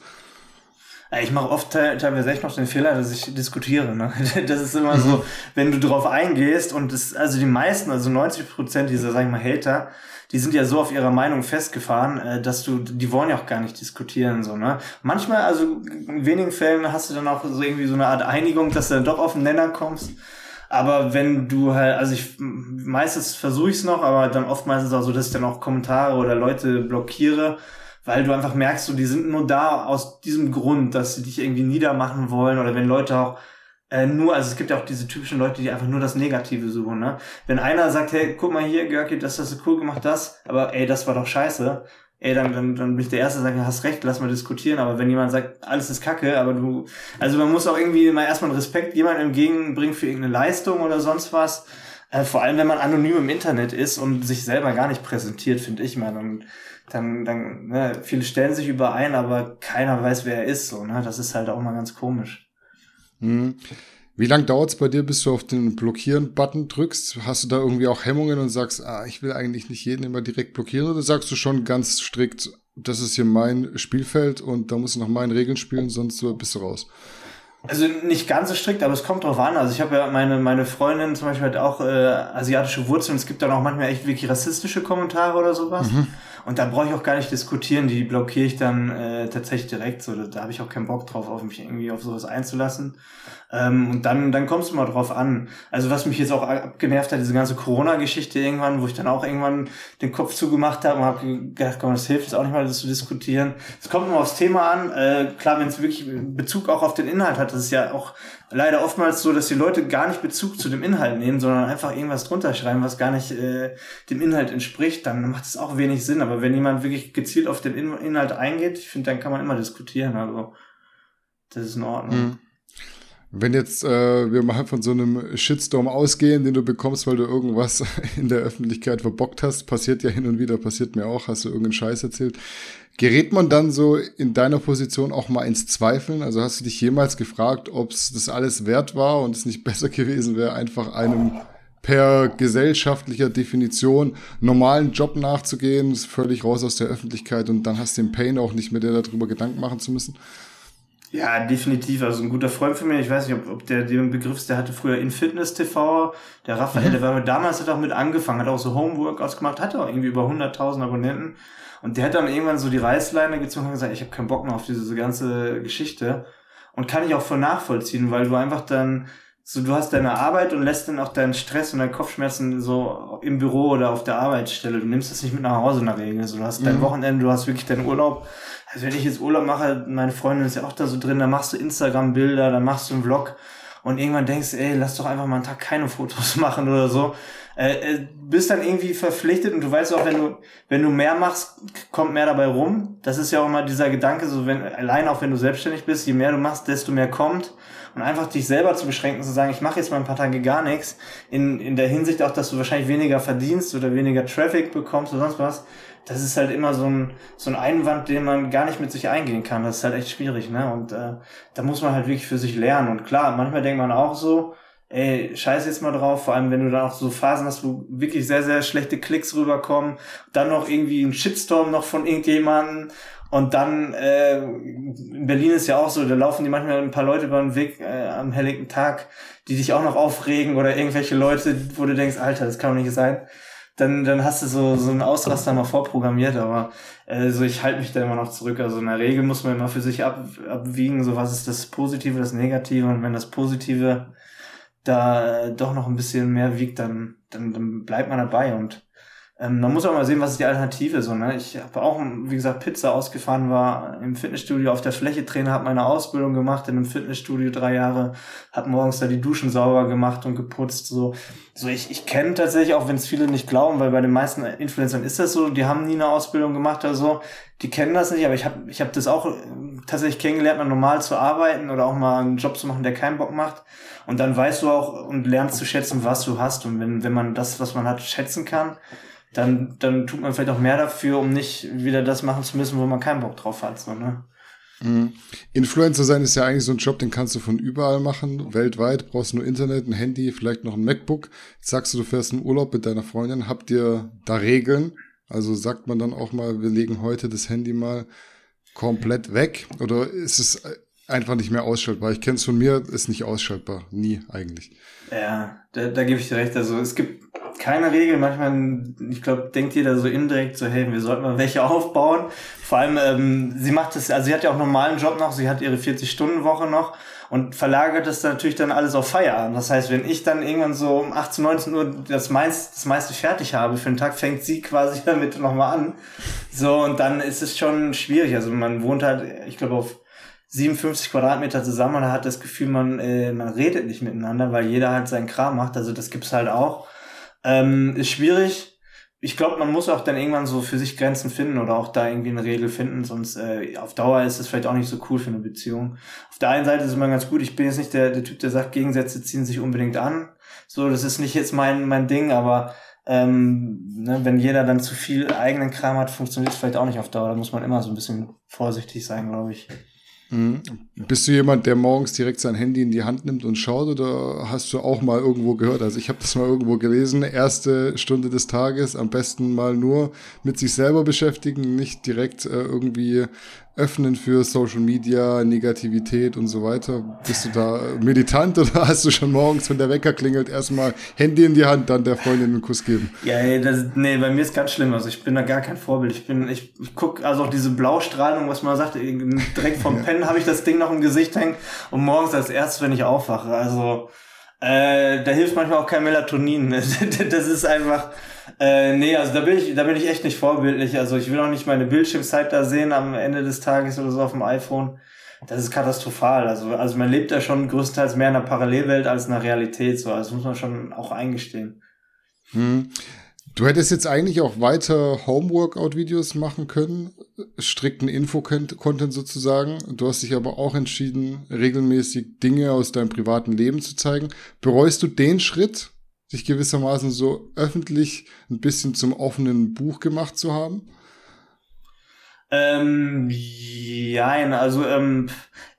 Ich mache oft teilweise echt noch den Fehler, dass ich diskutiere. Ne? Das ist immer so, mhm. wenn du drauf eingehst und das, also die meisten, also 90 Prozent dieser, sag ich mal, Hater, die sind ja so auf ihrer Meinung festgefahren, äh, dass du, die wollen ja auch gar nicht diskutieren, so, ne? Manchmal, also in wenigen Fällen hast du dann auch so irgendwie so eine Art Einigung, dass du dann doch auf den Nenner kommst. Aber wenn du halt, also ich meistens versuche ich es noch, aber dann oftmals ist es auch so, dass ich dann auch Kommentare oder Leute blockiere, weil du einfach merkst, so, die sind nur da aus diesem Grund, dass sie dich irgendwie niedermachen wollen oder wenn Leute auch äh, nur, also es gibt ja auch diese typischen Leute, die einfach nur das Negative suchen, ne? Wenn einer sagt, hey, guck mal hier, Görki, das hast du cool gemacht, das, aber ey, das war doch scheiße, ey, dann, dann, dann bin ich der Erste, der sagt, hast recht, lass mal diskutieren, aber wenn jemand sagt, alles ist kacke, aber du, also man muss auch irgendwie mal erstmal Respekt jemandem entgegenbringen für irgendeine Leistung oder sonst was, äh, vor allem wenn man anonym im Internet ist und sich selber gar nicht präsentiert, finde ich mal, dann, dann, dann, ne, viele stellen sich überein, aber keiner weiß, wer er ist, so, ne, das ist halt auch mal ganz komisch. Mhm. Wie lange dauert es bei dir, bis du auf den Blockieren-Button drückst? Hast du da irgendwie auch Hemmungen und sagst, ah, ich will eigentlich nicht jeden immer direkt blockieren? Oder sagst du schon ganz strikt, das ist hier mein Spielfeld und da muss ich nach meinen Regeln spielen, sonst bist du raus? Also nicht ganz so strikt, aber es kommt drauf an. Also ich habe ja meine, meine Freundin zum Beispiel hat auch äh, asiatische Wurzeln. Es gibt dann auch manchmal echt wirklich rassistische Kommentare oder sowas. Mhm. Und da brauche ich auch gar nicht diskutieren. Die blockiere ich dann äh, tatsächlich direkt. So, da, da habe ich auch keinen Bock drauf, auf mich irgendwie auf sowas einzulassen. Ähm, und dann, dann kommst du mal drauf an. Also was mich jetzt auch abgenervt hat, diese ganze Corona-Geschichte irgendwann, wo ich dann auch irgendwann den Kopf zugemacht habe und habe gedacht, komm, das hilft jetzt auch nicht mal, das zu diskutieren. Es kommt nur aufs Thema an. Äh, klar, wenn es wirklich Bezug auch auf den Inhalt hat, das ist ja auch leider oftmals so, dass die Leute gar nicht Bezug zu dem Inhalt nehmen, sondern einfach irgendwas drunter schreiben, was gar nicht äh, dem Inhalt entspricht, dann macht es auch wenig Sinn. Aber wenn jemand wirklich gezielt auf den Inhalt eingeht, ich finde, dann kann man immer diskutieren. Also das ist in Ordnung. Mhm. Wenn jetzt äh, wir mal von so einem Shitstorm ausgehen, den du bekommst, weil du irgendwas in der Öffentlichkeit verbockt hast, passiert ja hin und wieder, passiert mir auch, hast du irgendeinen Scheiß erzählt. Gerät man dann so in deiner Position auch mal ins Zweifeln? Also hast du dich jemals gefragt, ob es das alles wert war und es nicht besser gewesen wäre, einfach einem per gesellschaftlicher Definition normalen Job nachzugehen, völlig raus aus der Öffentlichkeit und dann hast du den Pain auch nicht mehr, dir darüber Gedanken machen zu müssen? Ja, definitiv. Also ein guter Freund von mir, ich weiß nicht, ob, ob der den Begriff, der hatte früher in Fitness TV, der Raphael, mhm. der war damals hat auch mit angefangen, hat auch so Homeworkouts gemacht, hatte auch irgendwie über 100.000 Abonnenten und der hat dann irgendwann so die Reißleine gezogen und gesagt, ich habe keinen Bock mehr auf diese ganze Geschichte und kann ich auch voll nachvollziehen, weil du einfach dann so du hast deine Arbeit und lässt dann auch deinen Stress und deine Kopfschmerzen so im Büro oder auf der Arbeitsstelle. Du nimmst das nicht mit nach Hause in der Regel. So, du hast dein mhm. Wochenende, du hast wirklich deinen Urlaub also wenn ich jetzt Urlaub mache, meine Freundin ist ja auch da so drin, dann machst du Instagram-Bilder, dann machst du einen Vlog und irgendwann denkst du, ey, lass doch einfach mal einen Tag keine Fotos machen oder so. Äh, äh, bist dann irgendwie verpflichtet und du weißt auch, wenn du, wenn du mehr machst, kommt mehr dabei rum. Das ist ja auch immer dieser Gedanke, so wenn, allein auch wenn du selbstständig bist, je mehr du machst, desto mehr kommt. Und einfach dich selber zu beschränken, zu sagen, ich mache jetzt mal ein paar Tage gar nichts, in, in der Hinsicht auch, dass du wahrscheinlich weniger verdienst oder weniger Traffic bekommst oder sonst was, das ist halt immer so ein, so ein Einwand, den man gar nicht mit sich eingehen kann. Das ist halt echt schwierig, ne? Und äh, da muss man halt wirklich für sich lernen. Und klar, manchmal denkt man auch so, ey, scheiß jetzt mal drauf, vor allem wenn du dann auch so Phasen hast, wo wirklich sehr, sehr schlechte Klicks rüberkommen, dann noch irgendwie ein Shitstorm noch von irgendjemandem und dann, äh, in Berlin ist ja auch so, da laufen die manchmal ein paar Leute über den Weg äh, am helllichten Tag, die dich auch noch aufregen oder irgendwelche Leute, wo du denkst, Alter, das kann doch nicht sein. Dann, dann hast du so, so einen Ausraster mal vorprogrammiert, aber also ich halte mich da immer noch zurück. Also in der Regel muss man immer für sich ab, abwiegen, so was ist das Positive, das Negative. Und wenn das Positive da doch noch ein bisschen mehr wiegt, dann, dann, dann bleibt man dabei. Und ähm, man muss auch mal sehen, was ist die Alternative so. Ne? Ich habe auch, wie gesagt, Pizza ausgefahren, war im Fitnessstudio auf der Fläche Trainer, habe meine Ausbildung gemacht in einem Fitnessstudio drei Jahre, habe morgens da die Duschen sauber gemacht und geputzt. So, so ich, ich kenne tatsächlich, auch wenn es viele nicht glauben, weil bei den meisten Influencern ist das so, die haben nie eine Ausbildung gemacht oder so, die kennen das nicht, aber ich habe ich hab das auch äh, tatsächlich kennengelernt, mal normal zu arbeiten oder auch mal einen Job zu machen, der keinen Bock macht. Und dann weißt du auch und lernst zu schätzen, was du hast. Und wenn, wenn man das, was man hat, schätzen kann, dann, dann tut man vielleicht auch mehr dafür, um nicht wieder das machen zu müssen, wo man keinen Bock drauf hat. So, ne? Mhm. Influencer sein ist ja eigentlich so ein Job, den kannst du von überall machen. Weltweit brauchst nur Internet, ein Handy, vielleicht noch ein MacBook. Jetzt sagst du, du fährst in Urlaub mit deiner Freundin. Habt ihr da Regeln? Also sagt man dann auch mal, wir legen heute das Handy mal komplett weg? Oder ist es einfach nicht mehr ausschaltbar? Ich kenne es von mir, ist nicht ausschaltbar. Nie eigentlich. Ja, da, da gebe ich dir recht. Also es gibt keine Regel. Manchmal, ich glaube, denkt jeder so indirekt so, hey, wir sollten mal welche aufbauen. Vor allem, ähm, sie macht das, also sie hat ja auch einen normalen Job noch, sie hat ihre 40-Stunden-Woche noch und verlagert das dann natürlich dann alles auf Feierabend. Das heißt, wenn ich dann irgendwann so um 18, 19 Uhr das, meist, das meiste fertig habe für den Tag, fängt sie quasi damit nochmal an. So, und dann ist es schon schwierig. Also man wohnt halt, ich glaube, auf 57 Quadratmeter zusammen und hat das Gefühl, man, äh, man redet nicht miteinander, weil jeder halt seinen Kram macht. Also das gibt's halt auch. Ähm, ist schwierig. Ich glaube, man muss auch dann irgendwann so für sich Grenzen finden oder auch da irgendwie eine Regel finden, sonst äh, auf Dauer ist es vielleicht auch nicht so cool für eine Beziehung. Auf der einen Seite ist es immer ganz gut, ich bin jetzt nicht der, der Typ, der sagt, Gegensätze ziehen sich unbedingt an. So, das ist nicht jetzt mein, mein Ding, aber ähm, ne, wenn jeder dann zu viel eigenen Kram hat, funktioniert es vielleicht auch nicht auf Dauer. Da muss man immer so ein bisschen vorsichtig sein, glaube ich. Mhm. Bist du jemand, der morgens direkt sein Handy in die Hand nimmt und schaut oder hast du auch mal irgendwo gehört? Also ich habe das mal irgendwo gelesen, erste Stunde des Tages am besten mal nur mit sich selber beschäftigen, nicht direkt äh, irgendwie öffnen für Social Media, Negativität und so weiter? Bist du da meditant oder hast du schon morgens, wenn der Wecker klingelt, erstmal Handy in die Hand, dann der Freundin einen Kuss geben? Ja, das, nee, bei mir ist ganz schlimm. Also ich bin da gar kein Vorbild. Ich bin, ich, ich guck also auch diese Blaustrahlung, was man sagt, direkt vom Pennen habe ich das Ding noch im Gesicht hängen und morgens als erstes, wenn ich aufwache. Also äh, da hilft manchmal auch kein Melatonin. das ist einfach äh, nee, also da bin ich, da bin ich echt nicht vorbildlich. Also ich will auch nicht meine Bildschirmzeit da sehen am Ende des Tages oder so auf dem iPhone. Das ist katastrophal. Also, also man lebt ja schon größtenteils mehr in einer Parallelwelt als in der Realität. So, also das muss man schon auch eingestehen. Hm. Du hättest jetzt eigentlich auch weiter Homeworkout-Videos machen können, strikten Info-Content sozusagen. Du hast dich aber auch entschieden, regelmäßig Dinge aus deinem privaten Leben zu zeigen. Bereust du den Schritt? Sich gewissermaßen so öffentlich ein bisschen zum offenen Buch gemacht zu haben? Ähm, ja, also ähm,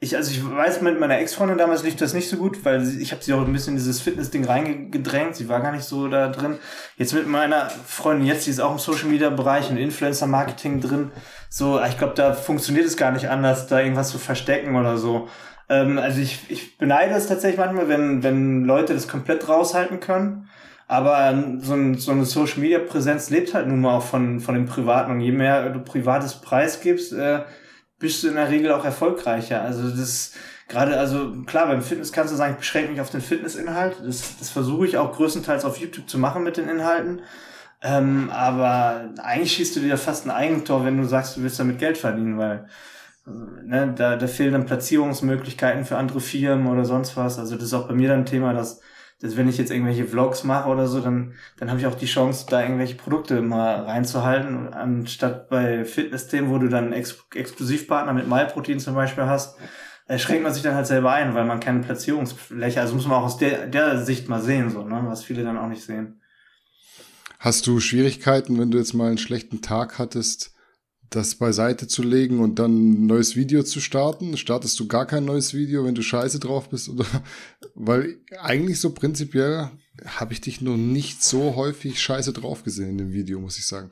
ich, also ich weiß, mit meiner Ex-Freundin damals lief das nicht so gut, weil sie, ich habe sie auch ein bisschen in dieses Fitness-Ding reingedrängt. Sie war gar nicht so da drin. Jetzt mit meiner Freundin jetzt, die ist auch im Social-Media-Bereich und Influencer-Marketing drin. So, ich glaube, da funktioniert es gar nicht anders, da irgendwas zu verstecken oder so. Ähm, also ich, ich beneide es tatsächlich manchmal, wenn, wenn Leute das komplett raushalten können. Aber so, ein, so eine Social Media Präsenz lebt halt nun mal auch von, von dem Privaten. Und je mehr du privates Preis gibst, äh, bist du in der Regel auch erfolgreicher. Also das gerade, also klar, beim Fitness kannst du sagen, ich beschränke mich auf den Fitnessinhalt. Das, das versuche ich auch größtenteils auf YouTube zu machen mit den Inhalten. Ähm, aber eigentlich schießt du dir fast ein Eigentor, wenn du sagst, du willst damit Geld verdienen, weil ne, da, da fehlen dann Platzierungsmöglichkeiten für andere Firmen oder sonst was. Also das ist auch bei mir dann ein Thema, dass, dass wenn ich jetzt irgendwelche Vlogs mache oder so, dann, dann habe ich auch die Chance, da irgendwelche Produkte mal reinzuhalten, anstatt bei Fitness-Themen, wo du dann Ex Exklusivpartner mit MyProtein zum Beispiel hast, äh, schränkt man sich dann halt selber ein, weil man keine Platzierungsfläche, also muss man auch aus der, der Sicht mal sehen, so, ne, was viele dann auch nicht sehen. Hast du Schwierigkeiten, wenn du jetzt mal einen schlechten Tag hattest, das beiseite zu legen und dann ein neues Video zu starten? Startest du gar kein neues Video, wenn du scheiße drauf bist? Oder weil eigentlich so prinzipiell habe ich dich noch nicht so häufig scheiße drauf gesehen in dem Video, muss ich sagen.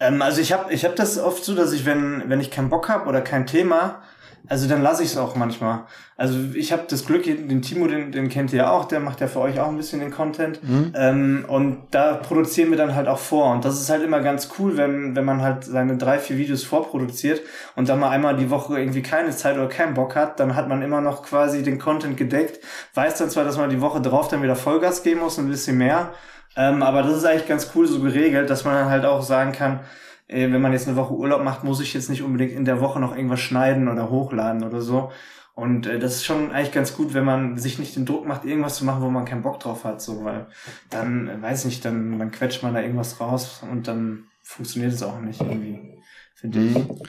Ähm, also ich habe ich hab das oft so, dass ich, wenn, wenn ich keinen Bock habe oder kein Thema, also dann lasse ich es auch manchmal. Also ich habe das Glück, den Timo, den, den kennt ihr ja auch, der macht ja für euch auch ein bisschen den Content. Mhm. Ähm, und da produzieren wir dann halt auch vor. Und das ist halt immer ganz cool, wenn, wenn man halt seine drei, vier Videos vorproduziert und dann mal einmal die Woche irgendwie keine Zeit oder keinen Bock hat, dann hat man immer noch quasi den Content gedeckt, weiß dann zwar, dass man die Woche drauf dann wieder Vollgas geben muss, ein bisschen mehr. Ähm, aber das ist eigentlich ganz cool so geregelt, dass man dann halt auch sagen kann, äh, wenn man jetzt eine Woche Urlaub macht, muss ich jetzt nicht unbedingt in der Woche noch irgendwas schneiden oder hochladen oder so. Und äh, das ist schon eigentlich ganz gut, wenn man sich nicht den Druck macht, irgendwas zu machen, wo man keinen Bock drauf hat, so, weil dann, äh, weiß nicht, dann, dann quetscht man da irgendwas raus und dann funktioniert es auch nicht irgendwie, finde mhm. ich.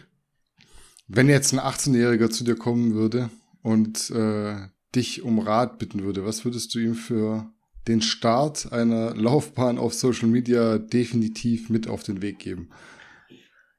Wenn jetzt ein 18-Jähriger zu dir kommen würde und äh, dich um Rat bitten würde, was würdest du ihm für den Start einer Laufbahn auf Social Media definitiv mit auf den Weg geben?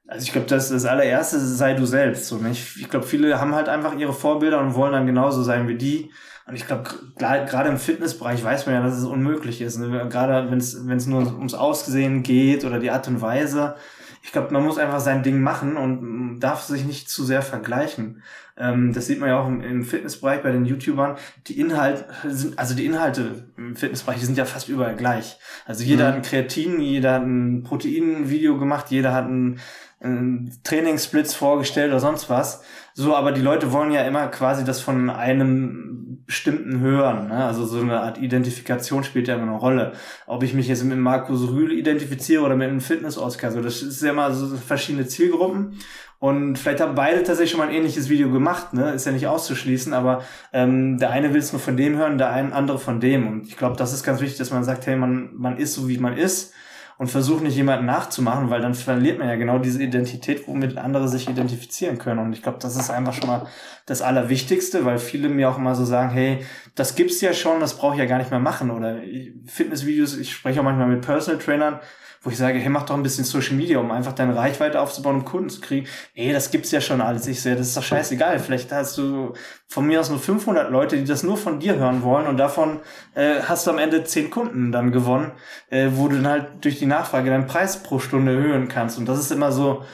Also ich glaube, das, das allererste sei du selbst. So, ne? Ich, ich glaube, viele haben halt einfach ihre Vorbilder und wollen dann genauso sein wie die. Und ich glaube, gerade im Fitnessbereich weiß man ja, dass es unmöglich ist. Ne? Gerade wenn es nur ums Aussehen geht oder die Art und Weise. Ich glaube, man muss einfach sein Ding machen und darf sich nicht zu sehr vergleichen. Ähm, das sieht man ja auch im, im, Fitnessbereich bei den YouTubern. Die Inhalte sind, also die Inhalte im Fitnessbereich, die sind ja fast überall gleich. Also jeder mhm. hat ein Kreatin, jeder hat ein Proteinvideo gemacht, jeder hat ein, ein Trainingssplits vorgestellt oder sonst was. So, aber die Leute wollen ja immer quasi das von einem bestimmten hören. Ne? Also so eine Art Identifikation spielt ja immer eine Rolle. Ob ich mich jetzt mit Markus Rühl identifiziere oder mit einem Fitness-Oscar. So, das ist ja immer so verschiedene Zielgruppen. Und vielleicht haben beide tatsächlich schon mal ein ähnliches Video gemacht, ne? Ist ja nicht auszuschließen, aber ähm, der eine will es nur von dem hören, der ein andere von dem. Und ich glaube, das ist ganz wichtig, dass man sagt, hey, man, man ist so, wie man ist und versucht nicht jemanden nachzumachen, weil dann verliert man ja genau diese Identität, womit andere sich identifizieren können. Und ich glaube, das ist einfach schon mal das Allerwichtigste, weil viele mir auch immer so sagen, hey, das gibt's ja schon, das brauche ich ja gar nicht mehr machen. Oder Fitnessvideos, ich spreche auch manchmal mit Personal Trainern, wo ich sage, hey, mach doch ein bisschen Social Media, um einfach deine Reichweite aufzubauen, um Kunden zu kriegen. Nee, das gibt's ja schon alles. Ich sehe, das ist doch scheißegal. Vielleicht hast du von mir aus nur 500 Leute, die das nur von dir hören wollen und davon äh, hast du am Ende 10 Kunden dann gewonnen, äh, wo du dann halt durch die Nachfrage deinen Preis pro Stunde erhöhen kannst. Und das ist immer so,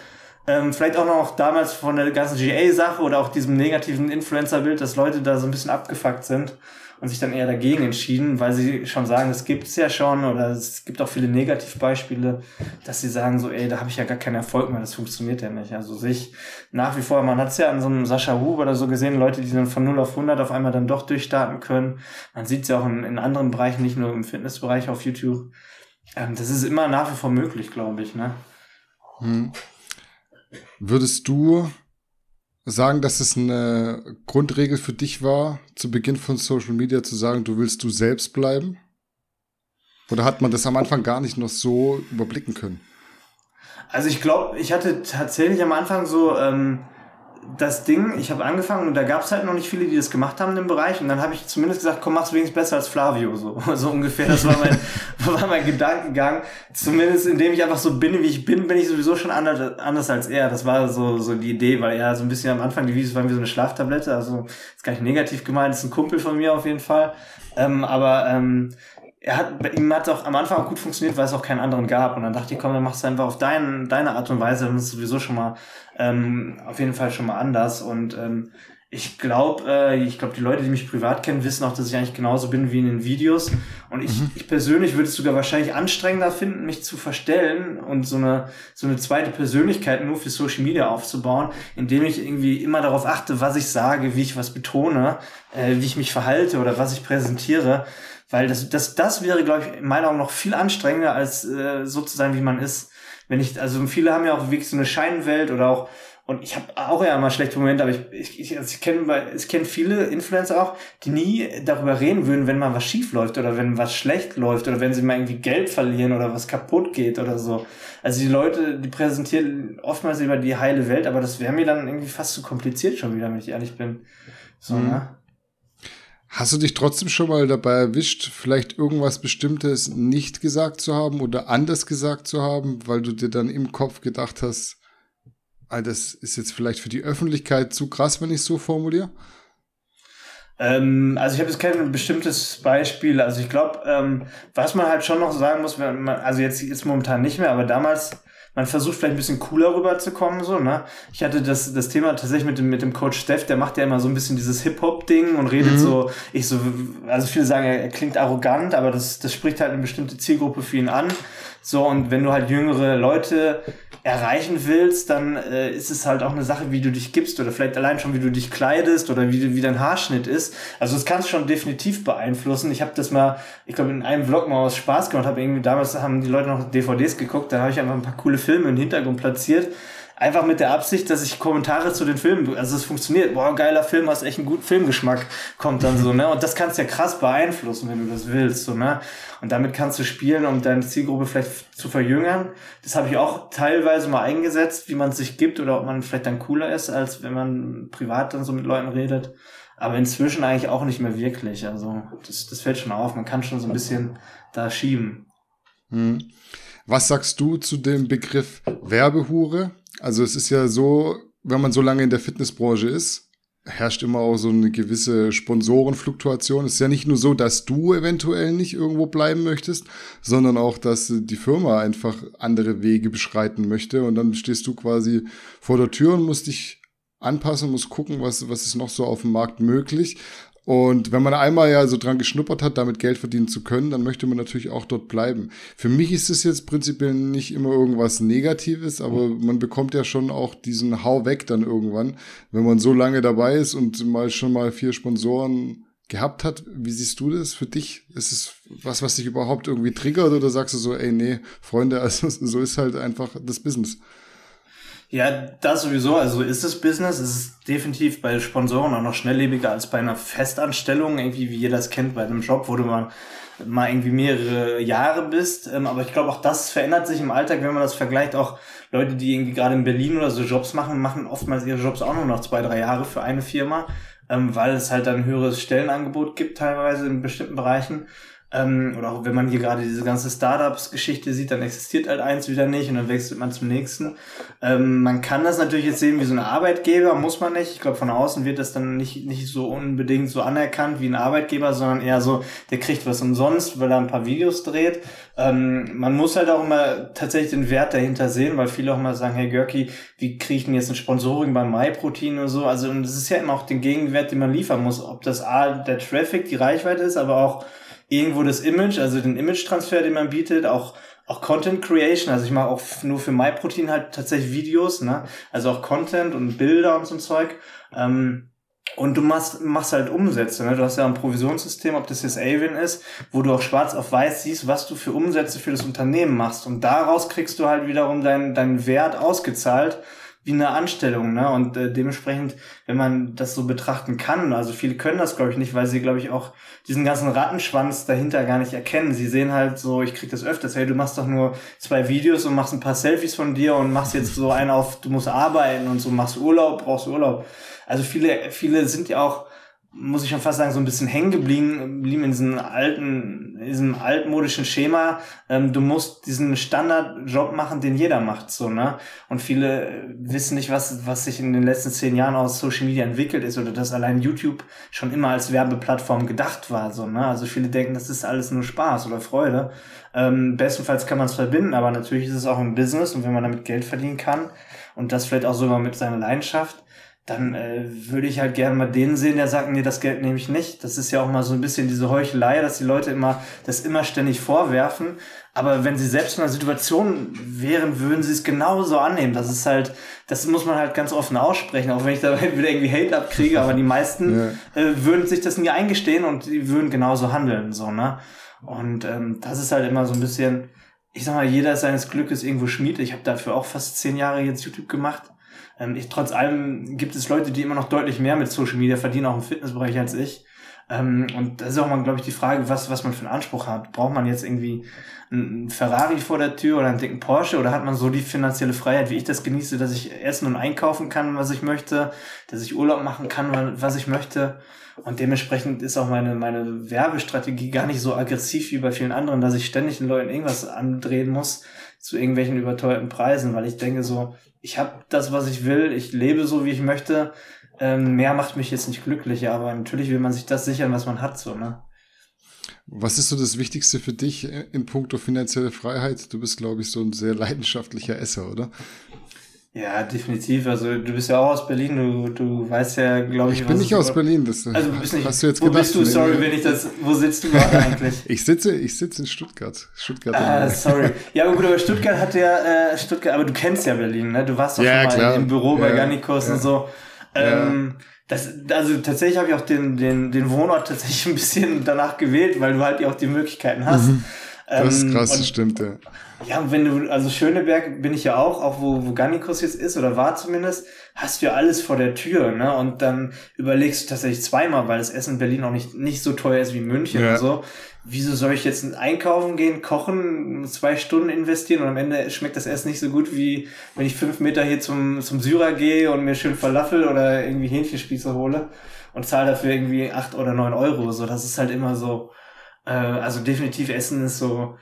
ähm, vielleicht auch noch damals von der ganzen GA-Sache oder auch diesem negativen Influencer-Bild, dass Leute da so ein bisschen abgefuckt sind und sich dann eher dagegen entschieden, weil sie schon sagen, das gibt's ja schon oder es gibt auch viele Negativbeispiele, dass sie sagen so, ey, da habe ich ja gar keinen Erfolg mehr, das funktioniert ja nicht. Also sich nach wie vor, man hat's ja an so einem Sascha Hub oder so gesehen, Leute, die dann von 0 auf 100 auf einmal dann doch durchstarten können. Man sieht's ja auch in, in anderen Bereichen, nicht nur im Fitnessbereich auf YouTube. Ähm, das ist immer nach wie vor möglich, glaube ich. Ne? Hm. Würdest du sagen, dass es eine Grundregel für dich war, zu Beginn von Social Media zu sagen, du willst du selbst bleiben? Oder hat man das am Anfang gar nicht noch so überblicken können? Also ich glaube, ich hatte tatsächlich am Anfang so ähm, das Ding, ich habe angefangen und da gab es halt noch nicht viele, die das gemacht haben dem Bereich. Und dann habe ich zumindest gesagt, komm, mach's wenigstens besser als Flavio. So, so ungefähr. Das war mein, war mein Gedankengang. Zumindest indem ich einfach so bin, wie ich bin, bin ich sowieso schon anders, anders als er. Das war so, so die Idee, weil er so ein bisschen am Anfang, die Videos waren wie so eine Schlaftablette. Also ist gar nicht negativ gemeint, ist ein Kumpel von mir auf jeden Fall. Ähm, aber ähm, er hat, ihm hat auch am Anfang auch gut funktioniert, weil es auch keinen anderen gab. Und dann dachte ich, komm, dann machst du einfach auf dein, deine Art und Weise, dann ist es sowieso schon mal ähm, auf jeden Fall schon mal anders. Und ähm, ich glaube, äh, ich glaube, die Leute, die mich privat kennen, wissen auch, dass ich eigentlich genauso bin wie in den Videos. Und ich, mhm. ich persönlich würde es sogar wahrscheinlich anstrengender finden, mich zu verstellen und so eine, so eine zweite Persönlichkeit nur für Social Media aufzubauen, indem ich irgendwie immer darauf achte, was ich sage, wie ich was betone, äh, wie ich mich verhalte oder was ich präsentiere. Weil das, das, das wäre, glaube ich, in meinen Augen noch viel anstrengender, als äh, so zu sein, wie man ist. Wenn ich, also viele haben ja auch wirklich so eine Scheinwelt oder auch, und ich habe auch ja mal schlechte Momente, aber ich, ich, ich, also ich kenne ich kenn viele Influencer auch, die nie darüber reden würden, wenn mal was schief läuft oder wenn was schlecht läuft oder wenn sie mal irgendwie Geld verlieren oder was kaputt geht oder so. Also die Leute, die präsentieren oftmals über die heile Welt, aber das wäre mir dann irgendwie fast zu kompliziert schon wieder, wenn ich ehrlich bin. So, mhm. ne? Hast du dich trotzdem schon mal dabei erwischt, vielleicht irgendwas Bestimmtes nicht gesagt zu haben oder anders gesagt zu haben, weil du dir dann im Kopf gedacht hast, das ist jetzt vielleicht für die Öffentlichkeit zu krass, wenn ich es so formuliere? Ähm, also ich habe jetzt kein bestimmtes Beispiel. Also ich glaube, ähm, was man halt schon noch sagen muss, wenn man, also jetzt, jetzt momentan nicht mehr, aber damals man versucht vielleicht ein bisschen cooler rüberzukommen, so, ne? Ich hatte das, das Thema tatsächlich mit dem, mit dem Coach Steph, der macht ja immer so ein bisschen dieses Hip-Hop-Ding und redet mhm. so, ich so, also viele sagen, er, er klingt arrogant, aber das, das spricht halt eine bestimmte Zielgruppe für ihn an. So, und wenn du halt jüngere Leute erreichen willst, dann äh, ist es halt auch eine Sache, wie du dich gibst oder vielleicht allein schon, wie du dich kleidest oder wie, wie dein Haarschnitt ist. Also das kannst schon definitiv beeinflussen. Ich habe das mal, ich glaube, in einem Vlog mal aus Spaß gemacht, habe irgendwie damals haben die Leute noch DVDs geguckt, da habe ich einfach ein paar coole Filme im Hintergrund platziert Einfach mit der Absicht, dass ich Kommentare zu den Filmen, also es funktioniert, boah, geiler Film, hast echt einen guten Filmgeschmack, kommt dann so, ne? Und das kannst ja krass beeinflussen, wenn du das willst, so, ne? Und damit kannst du spielen, um deine Zielgruppe vielleicht zu verjüngern. Das habe ich auch teilweise mal eingesetzt, wie man sich gibt oder ob man vielleicht dann cooler ist, als wenn man privat dann so mit Leuten redet. Aber inzwischen eigentlich auch nicht mehr wirklich. Also das, das fällt schon auf. Man kann schon so ein bisschen da schieben. Hm. Was sagst du zu dem Begriff Werbehure? Also es ist ja so, wenn man so lange in der Fitnessbranche ist, herrscht immer auch so eine gewisse Sponsorenfluktuation. Es ist ja nicht nur so, dass du eventuell nicht irgendwo bleiben möchtest, sondern auch, dass die Firma einfach andere Wege beschreiten möchte und dann stehst du quasi vor der Tür und musst dich anpassen, musst gucken, was, was ist noch so auf dem Markt möglich. Und wenn man einmal ja so dran geschnuppert hat, damit Geld verdienen zu können, dann möchte man natürlich auch dort bleiben. Für mich ist es jetzt prinzipiell nicht immer irgendwas Negatives, aber man bekommt ja schon auch diesen Hau weg dann irgendwann, wenn man so lange dabei ist und mal schon mal vier Sponsoren gehabt hat. Wie siehst du das für dich? Ist es was, was dich überhaupt irgendwie triggert oder sagst du so, ey, nee, Freunde, also so ist halt einfach das Business? Ja, das sowieso. Also ist es Business. Es ist definitiv bei Sponsoren auch noch schnelllebiger als bei einer Festanstellung, irgendwie wie jeder es kennt bei einem Job, wo du mal, mal irgendwie mehrere Jahre bist. Ähm, aber ich glaube, auch das verändert sich im Alltag, wenn man das vergleicht. Auch Leute, die irgendwie gerade in Berlin oder so Jobs machen, machen oftmals ihre Jobs auch nur noch zwei, drei Jahre für eine Firma, ähm, weil es halt dann ein höheres Stellenangebot gibt teilweise in bestimmten Bereichen. Ähm, oder auch wenn man hier gerade diese ganze Startups-Geschichte sieht, dann existiert halt eins wieder nicht und dann wechselt man zum nächsten. Ähm, man kann das natürlich jetzt sehen wie so ein Arbeitgeber, muss man nicht. Ich glaube, von außen wird das dann nicht, nicht so unbedingt so anerkannt wie ein Arbeitgeber, sondern eher so, der kriegt was umsonst, weil er ein paar Videos dreht. Ähm, man muss halt auch immer tatsächlich den Wert dahinter sehen, weil viele auch immer sagen, hey Görki, wie kriege ich denn jetzt ein Sponsoring beim MyProtein oder so? Also, und das ist ja immer auch den Gegenwert, den man liefern muss. Ob das A, der Traffic, die Reichweite ist, aber auch irgendwo das Image, also den Image-Transfer, den man bietet, auch auch Content Creation, also ich mache auch nur für MyProtein halt tatsächlich Videos, ne? Also auch Content und Bilder und so ein Zeug. Ähm, und du machst, machst halt Umsätze, ne? Du hast ja ein Provisionssystem, ob das jetzt Avin ist, wo du auch schwarz auf weiß siehst, was du für Umsätze für das Unternehmen machst. Und daraus kriegst du halt wiederum deinen deinen Wert ausgezahlt wie eine Anstellung, ne? Und äh, dementsprechend, wenn man das so betrachten kann, also viele können das, glaube ich, nicht, weil sie, glaube ich, auch diesen ganzen Rattenschwanz dahinter gar nicht erkennen. Sie sehen halt so, ich krieg das öfters, hey, du machst doch nur zwei Videos und machst ein paar Selfies von dir und machst jetzt so einen auf, du musst arbeiten und so, machst Urlaub, brauchst Urlaub. Also viele, viele sind ja auch muss ich schon fast sagen, so ein bisschen hängen geblieben, blieben in diesem alten, in diesem altmodischen Schema. Ähm, du musst diesen Standardjob machen, den jeder macht, so, ne? Und viele wissen nicht, was, was sich in den letzten zehn Jahren aus Social Media entwickelt ist oder dass allein YouTube schon immer als Werbeplattform gedacht war, so, ne? Also viele denken, das ist alles nur Spaß oder Freude. Ähm, bestenfalls kann man es verbinden, aber natürlich ist es auch ein Business und wenn man damit Geld verdienen kann und das vielleicht auch sogar mit seiner Leidenschaft, dann äh, würde ich halt gerne mal den sehen, der sagt, nee, das Geld nehme ich nicht. Das ist ja auch mal so ein bisschen diese Heuchelei, dass die Leute immer das immer ständig vorwerfen. Aber wenn sie selbst in einer Situation wären, würden sie es genauso annehmen. Das ist halt, das muss man halt ganz offen aussprechen, auch wenn ich dabei wieder irgendwie Hate abkriege, aber die meisten ja. äh, würden sich das nie eingestehen und die würden genauso handeln, so, ne? Und ähm, das ist halt immer so ein bisschen, ich sag mal, jeder seines Glückes irgendwo Schmied. Ich habe dafür auch fast zehn Jahre jetzt YouTube gemacht ähm, ich, trotz allem gibt es Leute, die immer noch deutlich mehr mit Social Media verdienen, auch im Fitnessbereich als ich. Ähm, und das ist auch mal, glaube ich, die Frage, was, was man für einen Anspruch hat. Braucht man jetzt irgendwie einen Ferrari vor der Tür oder einen dicken Porsche oder hat man so die finanzielle Freiheit, wie ich das genieße, dass ich essen und einkaufen kann, was ich möchte, dass ich Urlaub machen kann, was ich möchte. Und dementsprechend ist auch meine, meine Werbestrategie gar nicht so aggressiv wie bei vielen anderen, dass ich ständig den Leuten irgendwas andrehen muss zu irgendwelchen überteuerten Preisen, weil ich denke so, ich habe das, was ich will, ich lebe so, wie ich möchte. Ähm, mehr macht mich jetzt nicht glücklicher, aber natürlich will man sich das sichern, was man hat, so, ne? Was ist so das Wichtigste für dich in puncto finanzielle Freiheit? Du bist, glaube ich, so ein sehr leidenschaftlicher Esser, oder? Ja, definitiv. Also du bist ja auch aus Berlin, du, du weißt ja, glaube ich. Ich bin nicht aus Berlin, das also du bist nicht, hast du jetzt wo gedacht. bist du, sorry, wenn ich das, wo sitzt du gerade eigentlich? ich sitze, ich sitze in Stuttgart. Stuttgart. Ah, sorry. Ja, aber gut, aber Stuttgart hat ja, äh, Stuttgart, aber du kennst ja Berlin, ne? Du warst doch ja, schon mal im Büro bei ja, Garnicus ja. und so. Ähm, ja. Das, also tatsächlich habe ich auch den, den, den Wohnort tatsächlich ein bisschen danach gewählt, weil du halt ja auch die Möglichkeiten hast. Mhm. Das ist ähm, krass, das stimmt, ja. Ja, und wenn du, also Schöneberg bin ich ja auch, auch wo, wo Gannikus jetzt ist oder war zumindest, hast du ja alles vor der Tür, ne? Und dann überlegst du tatsächlich zweimal, weil das Essen in Berlin auch nicht, nicht so teuer ist wie München ja. und so. Wieso soll ich jetzt einkaufen gehen, kochen, zwei Stunden investieren und am Ende schmeckt das Essen nicht so gut, wie wenn ich fünf Meter hier zum, zum Syrer gehe und mir schön Falafel oder irgendwie Hähnchenspieße hole und zahle dafür irgendwie acht oder neun Euro. So, das ist halt immer so, äh, also definitiv Essen ist so,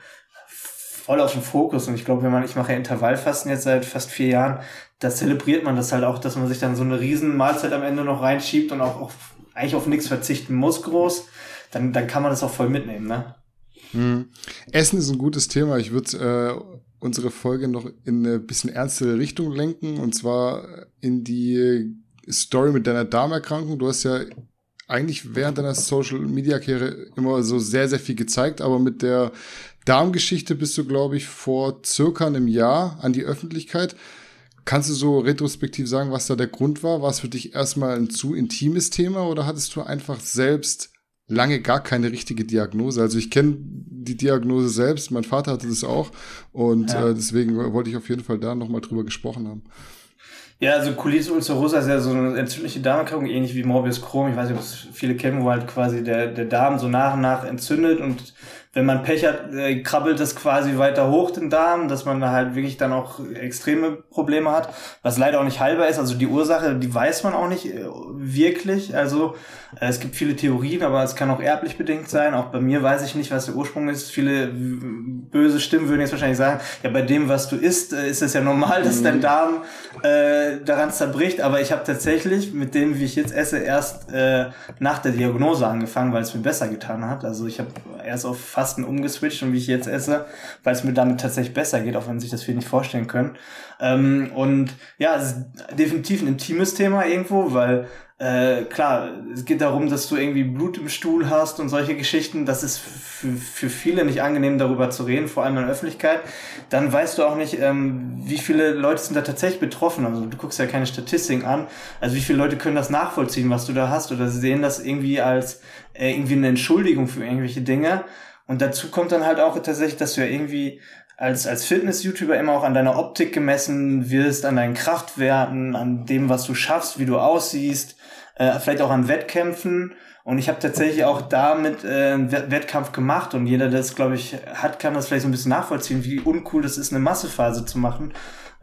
voll auf dem Fokus. Und ich glaube, wenn man, ich mache ja Intervallfasten jetzt seit fast vier Jahren, da zelebriert man das halt auch, dass man sich dann so eine riesen Mahlzeit am Ende noch reinschiebt und auch auf, eigentlich auf nichts verzichten muss groß, dann, dann kann man das auch voll mitnehmen, ne? Hm. Essen ist ein gutes Thema. Ich würde äh, unsere Folge noch in eine bisschen ernstere Richtung lenken und zwar in die Story mit deiner Darmerkrankung. Du hast ja eigentlich während deiner Social Media Karriere immer so sehr, sehr viel gezeigt, aber mit der Darmgeschichte bist du, glaube ich, vor circa einem Jahr an die Öffentlichkeit. Kannst du so retrospektiv sagen, was da der Grund war? War es für dich erstmal ein zu intimes Thema oder hattest du einfach selbst lange gar keine richtige Diagnose? Also ich kenne die Diagnose selbst, mein Vater hatte das auch und ja. äh, deswegen wollte ich auf jeden Fall da nochmal drüber gesprochen haben. Ja, also Colitis ulcerosa ist ja so eine entzündliche Darmerkrankung, ähnlich wie Morbius Crohn. Ich weiß nicht, ob es viele kennen, wo halt quasi der, der Darm so nach und nach entzündet und wenn man Pech hat, äh, krabbelt es quasi weiter hoch den Darm, dass man da halt wirklich dann auch extreme Probleme hat, was leider auch nicht heilbar ist. Also die Ursache, die weiß man auch nicht äh, wirklich. Also äh, es gibt viele Theorien, aber es kann auch erblich bedingt sein. Auch bei mir weiß ich nicht, was der Ursprung ist. Viele böse Stimmen würden jetzt wahrscheinlich sagen, ja, bei dem, was du isst, äh, ist es ja normal, dass dein mhm. Darm äh, daran zerbricht. Aber ich habe tatsächlich mit dem, wie ich jetzt esse, erst äh, nach der Diagnose angefangen, weil es mir besser getan hat. Also ich habe erst auf Fasten umgeswitcht und wie ich jetzt esse, weil es mir damit tatsächlich besser geht, auch wenn sich das viele nicht vorstellen können. Ähm, und ja, es ist definitiv ein intimes Thema irgendwo, weil äh, klar, es geht darum, dass du irgendwie Blut im Stuhl hast und solche Geschichten. Das ist für, viele nicht angenehm, darüber zu reden, vor allem in der Öffentlichkeit. Dann weißt du auch nicht, ähm, wie viele Leute sind da tatsächlich betroffen. Also du guckst ja keine Statistiken an. Also wie viele Leute können das nachvollziehen, was du da hast, oder sehen das irgendwie als äh, irgendwie eine Entschuldigung für irgendwelche Dinge. Und dazu kommt dann halt auch tatsächlich, dass du ja irgendwie als, als Fitness-YouTuber immer auch an deiner Optik gemessen wirst, an deinen Kraftwerten, an dem, was du schaffst, wie du aussiehst äh, vielleicht auch an Wettkämpfen. Und ich habe tatsächlich auch damit äh, einen Wettkampf gemacht und jeder, der das, glaube ich, hat, kann das vielleicht so ein bisschen nachvollziehen, wie uncool das ist, eine Massephase zu machen.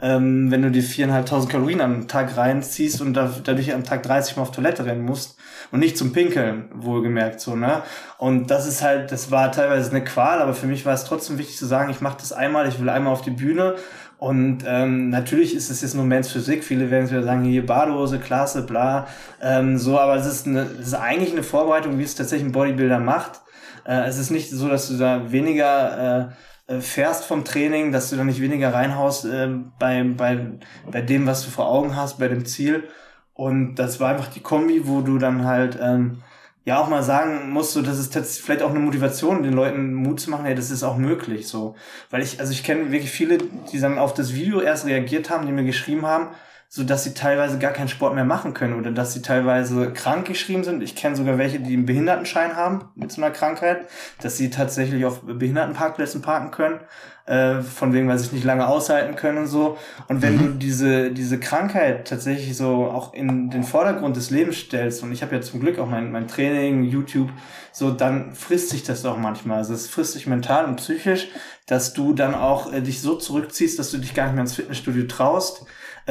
Ähm, wenn du dir viereinhalbtausend Kalorien am Tag reinziehst und da, dadurch am Tag 30 Mal auf Toilette rennen musst und nicht zum Pinkeln, wohlgemerkt so, ne? Und das ist halt, das war teilweise eine Qual, aber für mich war es trotzdem wichtig zu sagen, ich mache das einmal, ich will einmal auf die Bühne und ähm, natürlich ist es jetzt nur Men's Physik. Viele werden wieder sagen, hier Badehose, Klasse, bla. Ähm, so, aber es ist, eine, es ist eigentlich eine Vorbereitung, wie es tatsächlich ein Bodybuilder macht. Äh, es ist nicht so, dass du da weniger äh, fährst vom Training, dass du da nicht weniger reinhaust äh, bei, bei, bei dem, was du vor Augen hast, bei dem Ziel. Und das war einfach die Kombi, wo du dann halt ähm, ja auch mal sagen musst, so, das ist vielleicht auch eine Motivation, den Leuten Mut zu machen, hey, das ist auch möglich, so. Weil ich, also ich kenne wirklich viele, die dann auf das Video erst reagiert haben, die mir geschrieben haben, so dass sie teilweise gar keinen Sport mehr machen können oder dass sie teilweise krank geschrieben sind. Ich kenne sogar welche, die einen Behindertenschein haben mit so einer Krankheit, dass sie tatsächlich auf Behindertenparkplätzen parken können äh, von wegen, weil sie sich nicht lange aushalten können und so. Und wenn mhm. du diese, diese Krankheit tatsächlich so auch in den Vordergrund des Lebens stellst, und ich habe ja zum Glück auch mein, mein Training, YouTube, so, dann frisst sich das auch manchmal. Also es frisst sich mental und psychisch, dass du dann auch äh, dich so zurückziehst, dass du dich gar nicht mehr ins Fitnessstudio traust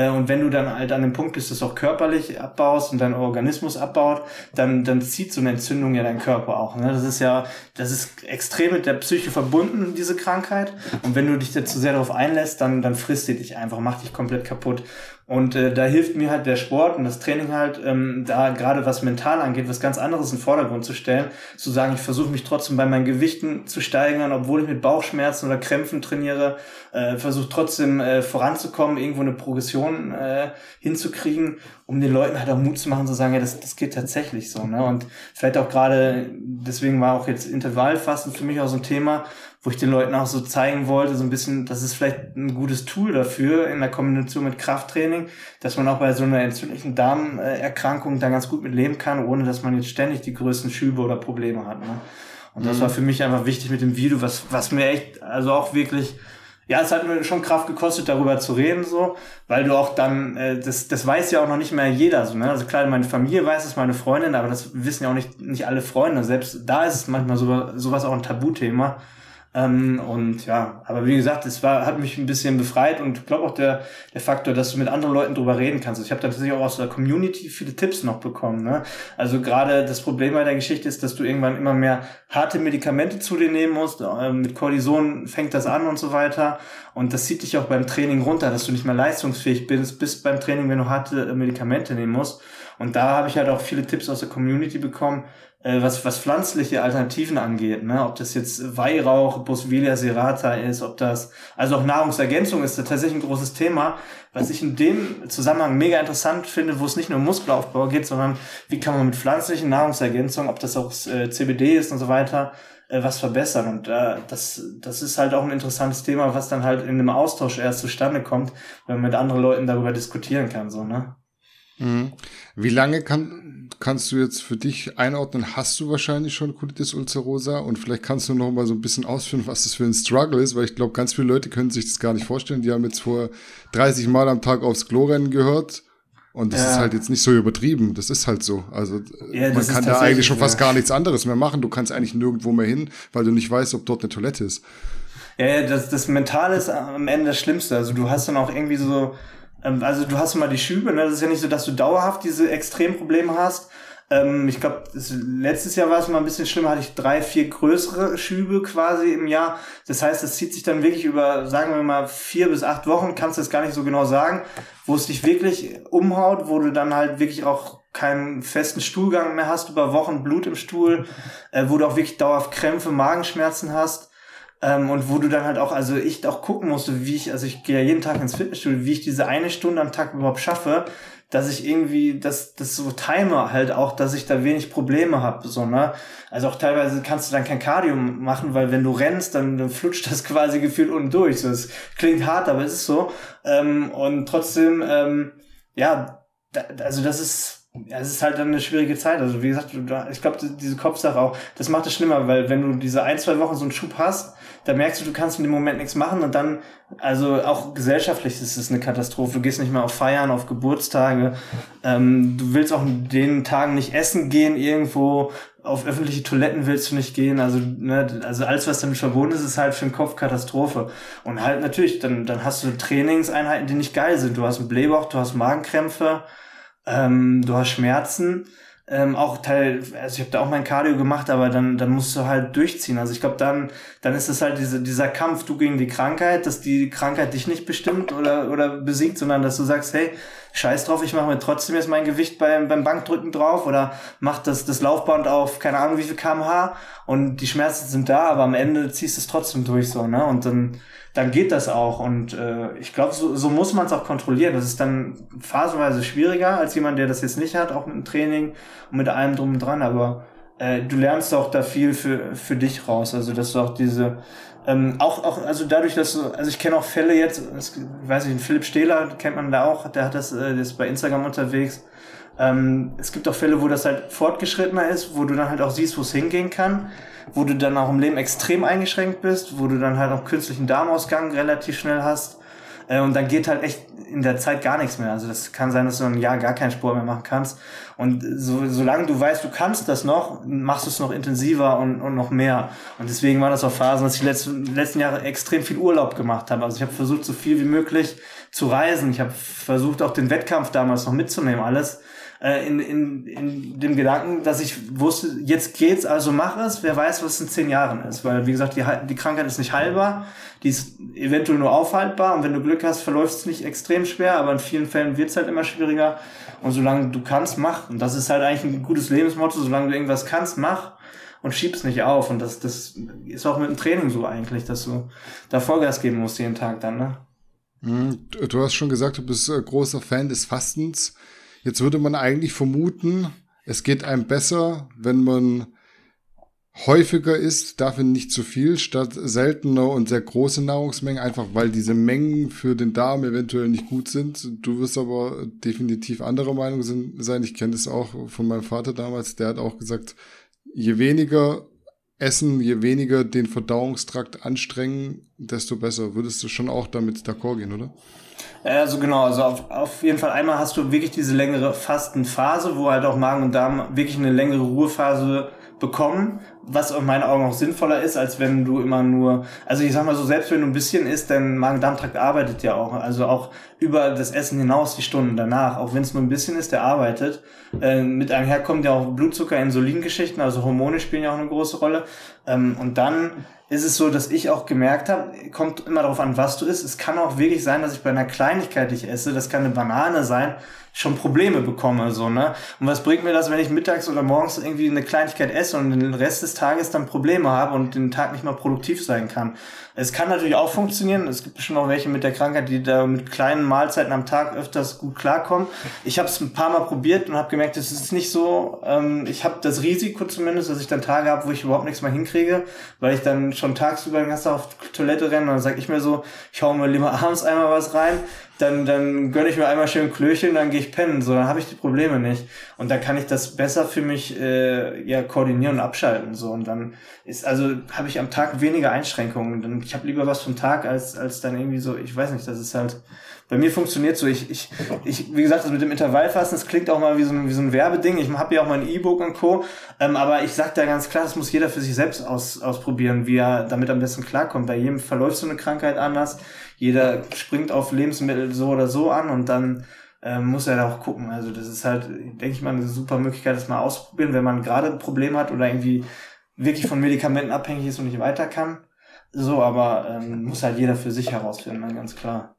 und wenn du dann halt an dem Punkt bist, dass du auch körperlich abbaust und dein Organismus abbaut, dann, dann zieht so eine Entzündung ja deinen Körper auch. Ne? Das ist ja, das ist extrem mit der Psyche verbunden, diese Krankheit. Und wenn du dich da zu sehr darauf einlässt, dann, dann frisst die dich einfach, macht dich komplett kaputt. Und äh, da hilft mir halt der Sport und das Training halt, ähm, da gerade was mental angeht, was ganz anderes in den Vordergrund zu stellen, zu sagen, ich versuche mich trotzdem bei meinen Gewichten zu steigern, obwohl ich mit Bauchschmerzen oder Krämpfen trainiere, äh, versuche trotzdem äh, voranzukommen, irgendwo eine Progression äh, hinzukriegen, um den Leuten halt auch Mut zu machen, zu sagen, ja, das, das geht tatsächlich so. Ne? Und vielleicht auch gerade, deswegen war auch jetzt Intervallfasten für mich auch so ein Thema, wo ich den Leuten auch so zeigen wollte, so ein bisschen, das ist vielleicht ein gutes Tool dafür in der Kombination mit Krafttraining, dass man auch bei so einer entzündlichen Darmerkrankung da ganz gut mit leben kann, ohne dass man jetzt ständig die größten Schübe oder Probleme hat. Ne? Und das mhm. war für mich einfach wichtig mit dem Video, was, was mir echt, also auch wirklich, ja, es hat mir schon Kraft gekostet, darüber zu reden, so, weil du auch dann, äh, das, das weiß ja auch noch nicht mehr jeder, so, ne? Also klar, meine Familie weiß es, meine Freundin, aber das wissen ja auch nicht, nicht alle Freunde. Selbst da ist es manchmal so, sowas auch ein Tabuthema Ähm, und ja, aber wie gesagt, es war, hat mich ein bisschen befreit und ich glaube auch der, der Faktor, dass du mit anderen Leuten drüber reden kannst. Ich habe tatsächlich auch aus der Community viele Tipps noch bekommen. Ne? Also gerade das Problem bei der Geschichte ist, dass du irgendwann immer mehr harte Medikamente zu dir nehmen musst. Ähm, mit Cortison fängt das an und so weiter. Und das zieht dich auch beim Training runter, dass du nicht mehr leistungsfähig bist, bis beim Training, wenn du harte Medikamente nehmen musst. Und da habe ich halt auch viele Tipps aus der Community bekommen, äh, was, was pflanzliche Alternativen angeht, ne? ob das jetzt Weihrauch, Boswellia serrata ist, ob das, also auch Nahrungsergänzung ist tatsächlich ein großes Thema, was ich in dem Zusammenhang mega interessant finde, wo es nicht nur um Muskelaufbau geht, sondern wie kann man mit pflanzlichen Nahrungsergänzungen, ob das auch äh, CBD ist und so weiter, äh, was verbessern. Und äh, das, das ist halt auch ein interessantes Thema, was dann halt in einem Austausch erst zustande kommt, wenn man mit anderen Leuten darüber diskutieren kann, so, ne? Mhm. Wie lange kann, kannst du jetzt für dich einordnen? Hast du wahrscheinlich schon Colitis ulcerosa? Und vielleicht kannst du noch mal so ein bisschen ausführen, was das für ein Struggle ist, weil ich glaube, ganz viele Leute können sich das gar nicht vorstellen. Die haben jetzt vor 30 Mal am Tag aufs Klo rennen gehört. Und das ja. ist halt jetzt nicht so übertrieben. Das ist halt so. Also ja, man kann da eigentlich schon fast gar nichts anderes mehr machen. Du kannst eigentlich nirgendwo mehr hin, weil du nicht weißt, ob dort eine Toilette ist. Ja, das, das Mentale ist am Ende das Schlimmste. Also du hast dann auch irgendwie so, ähm, also du hast mal die Schübe, ne? Das ist ja nicht so, dass du dauerhaft diese Extremprobleme hast. Ähm, ich glaube, letztes Jahr war es mal ein bisschen schlimmer, hatte ich drei, vier größere Schübe quasi im Jahr. Das heißt, es zieht sich dann wirklich über, sagen wir mal, vier bis acht Wochen, kannst du das gar nicht so genau sagen, wo es dich wirklich umhaut, wo du dann halt wirklich auch keinen festen Stuhlgang mehr hast, über Wochen Blut im Stuhl, äh, wo du auch wirklich dauerhaft Krämpfe, Magenschmerzen hast. Ähm, und wo du dann halt auch, also ich auch gucken musste, wie ich, also ich gehe ja jeden Tag ins Fitnessstudio, wie ich diese eine Stunde am Tag überhaupt schaffe, dass ich irgendwie, das, das so time halt auch, dass ich da wenig Probleme habe, so, ne? Also auch teilweise kannst du dann kein Cardio machen, weil wenn du rennst, dann, dann flutscht das quasi gefühlt unten durch. So, das klingt hart, aber es ist so. Ähm, und trotzdem, ähm, ja, da, also das ist, ja, es ist halt dann eine schwierige Zeit. Also wie gesagt, ich glaube, diese Kopfsache auch, das macht es schlimmer, weil wenn du diese ein, zwei Wochen so einen Schub hast, da merkst du, du kannst in dem Moment nichts machen und dann, also auch gesellschaftlich ist es eine Katastrophe. Du gehst nicht mehr auf Feiern, auf Geburtstage. Ähm, du willst auch in den Tagen nicht essen gehen irgendwo. Auf öffentliche Toiletten willst du nicht gehen. Also, ne, also alles, was damit verbunden ist, ist halt für den Kopf Katastrophe. Und halt natürlich, dann, dann hast du Trainingseinheiten, die nicht geil sind. Du hast einen Blähbauch, du hast Magenkrämpfe, ähm, du hast Schmerzen ähm, auch Teil, also ich habe da auch mein Cardio gemacht, aber dann, dann musst du halt durchziehen. Also ich glaube, dann, dann ist es halt diese, dieser Kampf, du gegen die Krankheit, dass die Krankheit dich nicht bestimmt oder, oder besiegt, sondern dass du sagst, hey, scheiß drauf, ich mache mir trotzdem jetzt mein Gewicht beim, beim Bankdrücken drauf oder mach das, das Laufband auf, keine Ahnung wie viel kmh und die Schmerzen sind da, aber am Ende ziehst du es trotzdem durch so, ne? Und dann, dann geht das auch. Und äh, ich glaube, so, so muss man es auch kontrollieren. Das ist dann phasenweise schwieriger als jemand, der das jetzt nicht hat, auch mit dem Training und mit allem drum und dran. Aber äh, du lernst auch da viel für, für dich raus. Also dass du auch diese ähm, auch, auch, also dadurch, dass also ich kenne auch Fälle jetzt, ich weiß nicht, Philipp Stehler kennt man da auch, der hat das, äh, der ist bei Instagram unterwegs. Ähm, es gibt auch Fälle, wo das halt fortgeschrittener ist, wo du dann halt auch siehst, wo es hingehen kann wo du dann auch im Leben extrem eingeschränkt bist, wo du dann halt auch künstlichen Darmausgang relativ schnell hast. Äh, und dann geht halt echt in der Zeit gar nichts mehr. Also das kann sein, dass du ein Jahr gar keinen Sport mehr machen kannst. Und so, solange du weißt, du kannst das noch, machst du es noch intensiver und, und noch mehr. Und deswegen war das auch Phasen, dass ich letzten, letzten Jahre extrem viel Urlaub gemacht habe. Also ich habe versucht, so viel wie möglich zu reisen. Ich habe versucht, auch den Wettkampf damals noch mitzunehmen, alles äh, in, in, in dem Gedanken, dass ich wusste, jetzt geht's, also mach es, wer weiß, was in zehn Jahren ist. Weil, wie gesagt, die, die Krankheit ist nicht heilbar, die ist eventuell nur aufhaltbar und wenn du Glück hast, verläuft es nicht extrem schwer, aber in vielen Fällen wird's halt immer schwieriger. Und solange du kannst, mach. Und das ist halt eigentlich ein gutes Lebensmotto, solange du irgendwas kannst, mach und schieb's nicht auf. Und das, das ist auch mit dem Training so eigentlich, dass du da Vollgas geben musst jeden Tag dann, ne? Mhm. Du hast schon gesagt, du bist äh, großer Fan des Fastens. Jetzt würde man eigentlich vermuten, es geht einem besser, wenn man häufiger isst, dafür nicht zu viel, statt seltener und sehr große Nahrungsmengen, einfach weil diese Mengen für den Darm eventuell nicht gut sind. Du wirst aber definitiv anderer Meinung sein. Ich kenne das auch von meinem Vater damals, der hat auch gesagt, je weniger essen, je weniger den Verdauungstrakt anstrengen, desto besser. Würdest du schon auch damit d'accord gehen, oder? Also genau, also auf, auf jeden Fall einmal hast du wirklich diese längere Fastenphase, wo halt auch Magen und Darm wirklich eine längere Ruhephase bekommen, was in meinen Augen auch sinnvoller ist, als wenn du immer nur, also ich sag mal so, selbst wenn du ein bisschen isst, dein Magen-Darm-Trakt arbeitet ja auch, also auch über das Essen hinaus die Stunden danach, auch wenn es nur ein bisschen ist, der arbeitet. Äh, mit einher kommt ja auch Blutzucker, Insulingeschichten, also Hormone spielen ja auch eine große Rolle. Ähm, und dann ist es so, dass ich auch gemerkt habe, kommt immer darauf an, was du isst. Es kann auch wirklich sein, dass ich bei einer Kleinigkeit, die ich esse, das kann eine Banane sein, schon Probleme bekomme, so, ne? Und was bringt mir das, wenn ich mittags oder morgens irgendwie eine Kleinigkeit esse und den Rest des Tages dann Probleme habe und den Tag nicht mal produktiv sein kann? Es kann natürlich auch funktionieren. Es gibt bestimmt auch welche mit der Krankheit, die da mit kleinen Mahlzeiten am Tag öfters gut klarkommen. Ich habe es ein paar Mal probiert und habe gemerkt, es ist nicht so. Ähm, ich habe das Risiko zumindest, dass ich dann Tage habe, wo ich überhaupt nichts mehr hinkriege, weil ich dann schon tagsüber den ganzen Tag auf Toilette renne und dann sage ich mir so, ich hau mir lieber abends einmal was rein, dann, dann gönne ich mir einmal schön Klöchen, dann gehe ich pennen. So, dann habe ich die Probleme nicht. Und dann kann ich das besser für mich äh, ja koordinieren und abschalten. So und dann ist also habe ich am Tag weniger Einschränkungen. Ich habe lieber was vom Tag als als dann irgendwie so. Ich weiß nicht, das ist halt bei mir funktioniert so. Ich ich ich wie gesagt, das mit dem Intervallfasten, das klingt auch mal wie so ein wie so ein Werbeding. Ich habe ja auch mein E-Book und Co. Ähm, aber ich sag da ganz klar, das muss jeder für sich selbst aus, ausprobieren, wie er damit am besten klarkommt. Bei jedem verläuft so eine Krankheit anders jeder springt auf Lebensmittel so oder so an und dann ähm, muss er da auch gucken. Also das ist halt, denke ich mal, eine super Möglichkeit, das mal auszuprobieren, wenn man gerade ein Problem hat oder irgendwie wirklich von Medikamenten abhängig ist und nicht weiter kann. So, aber ähm, muss halt jeder für sich herausfinden, ne, ganz klar.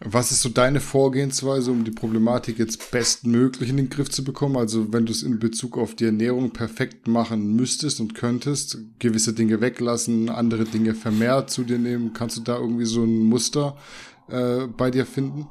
Was ist so deine Vorgehensweise, um die Problematik jetzt bestmöglich in den Griff zu bekommen? Also wenn du es in Bezug auf die Ernährung perfekt machen müsstest und könntest, gewisse Dinge weglassen, andere Dinge vermehrt zu dir nehmen, kannst du da irgendwie so ein Muster äh, bei dir finden?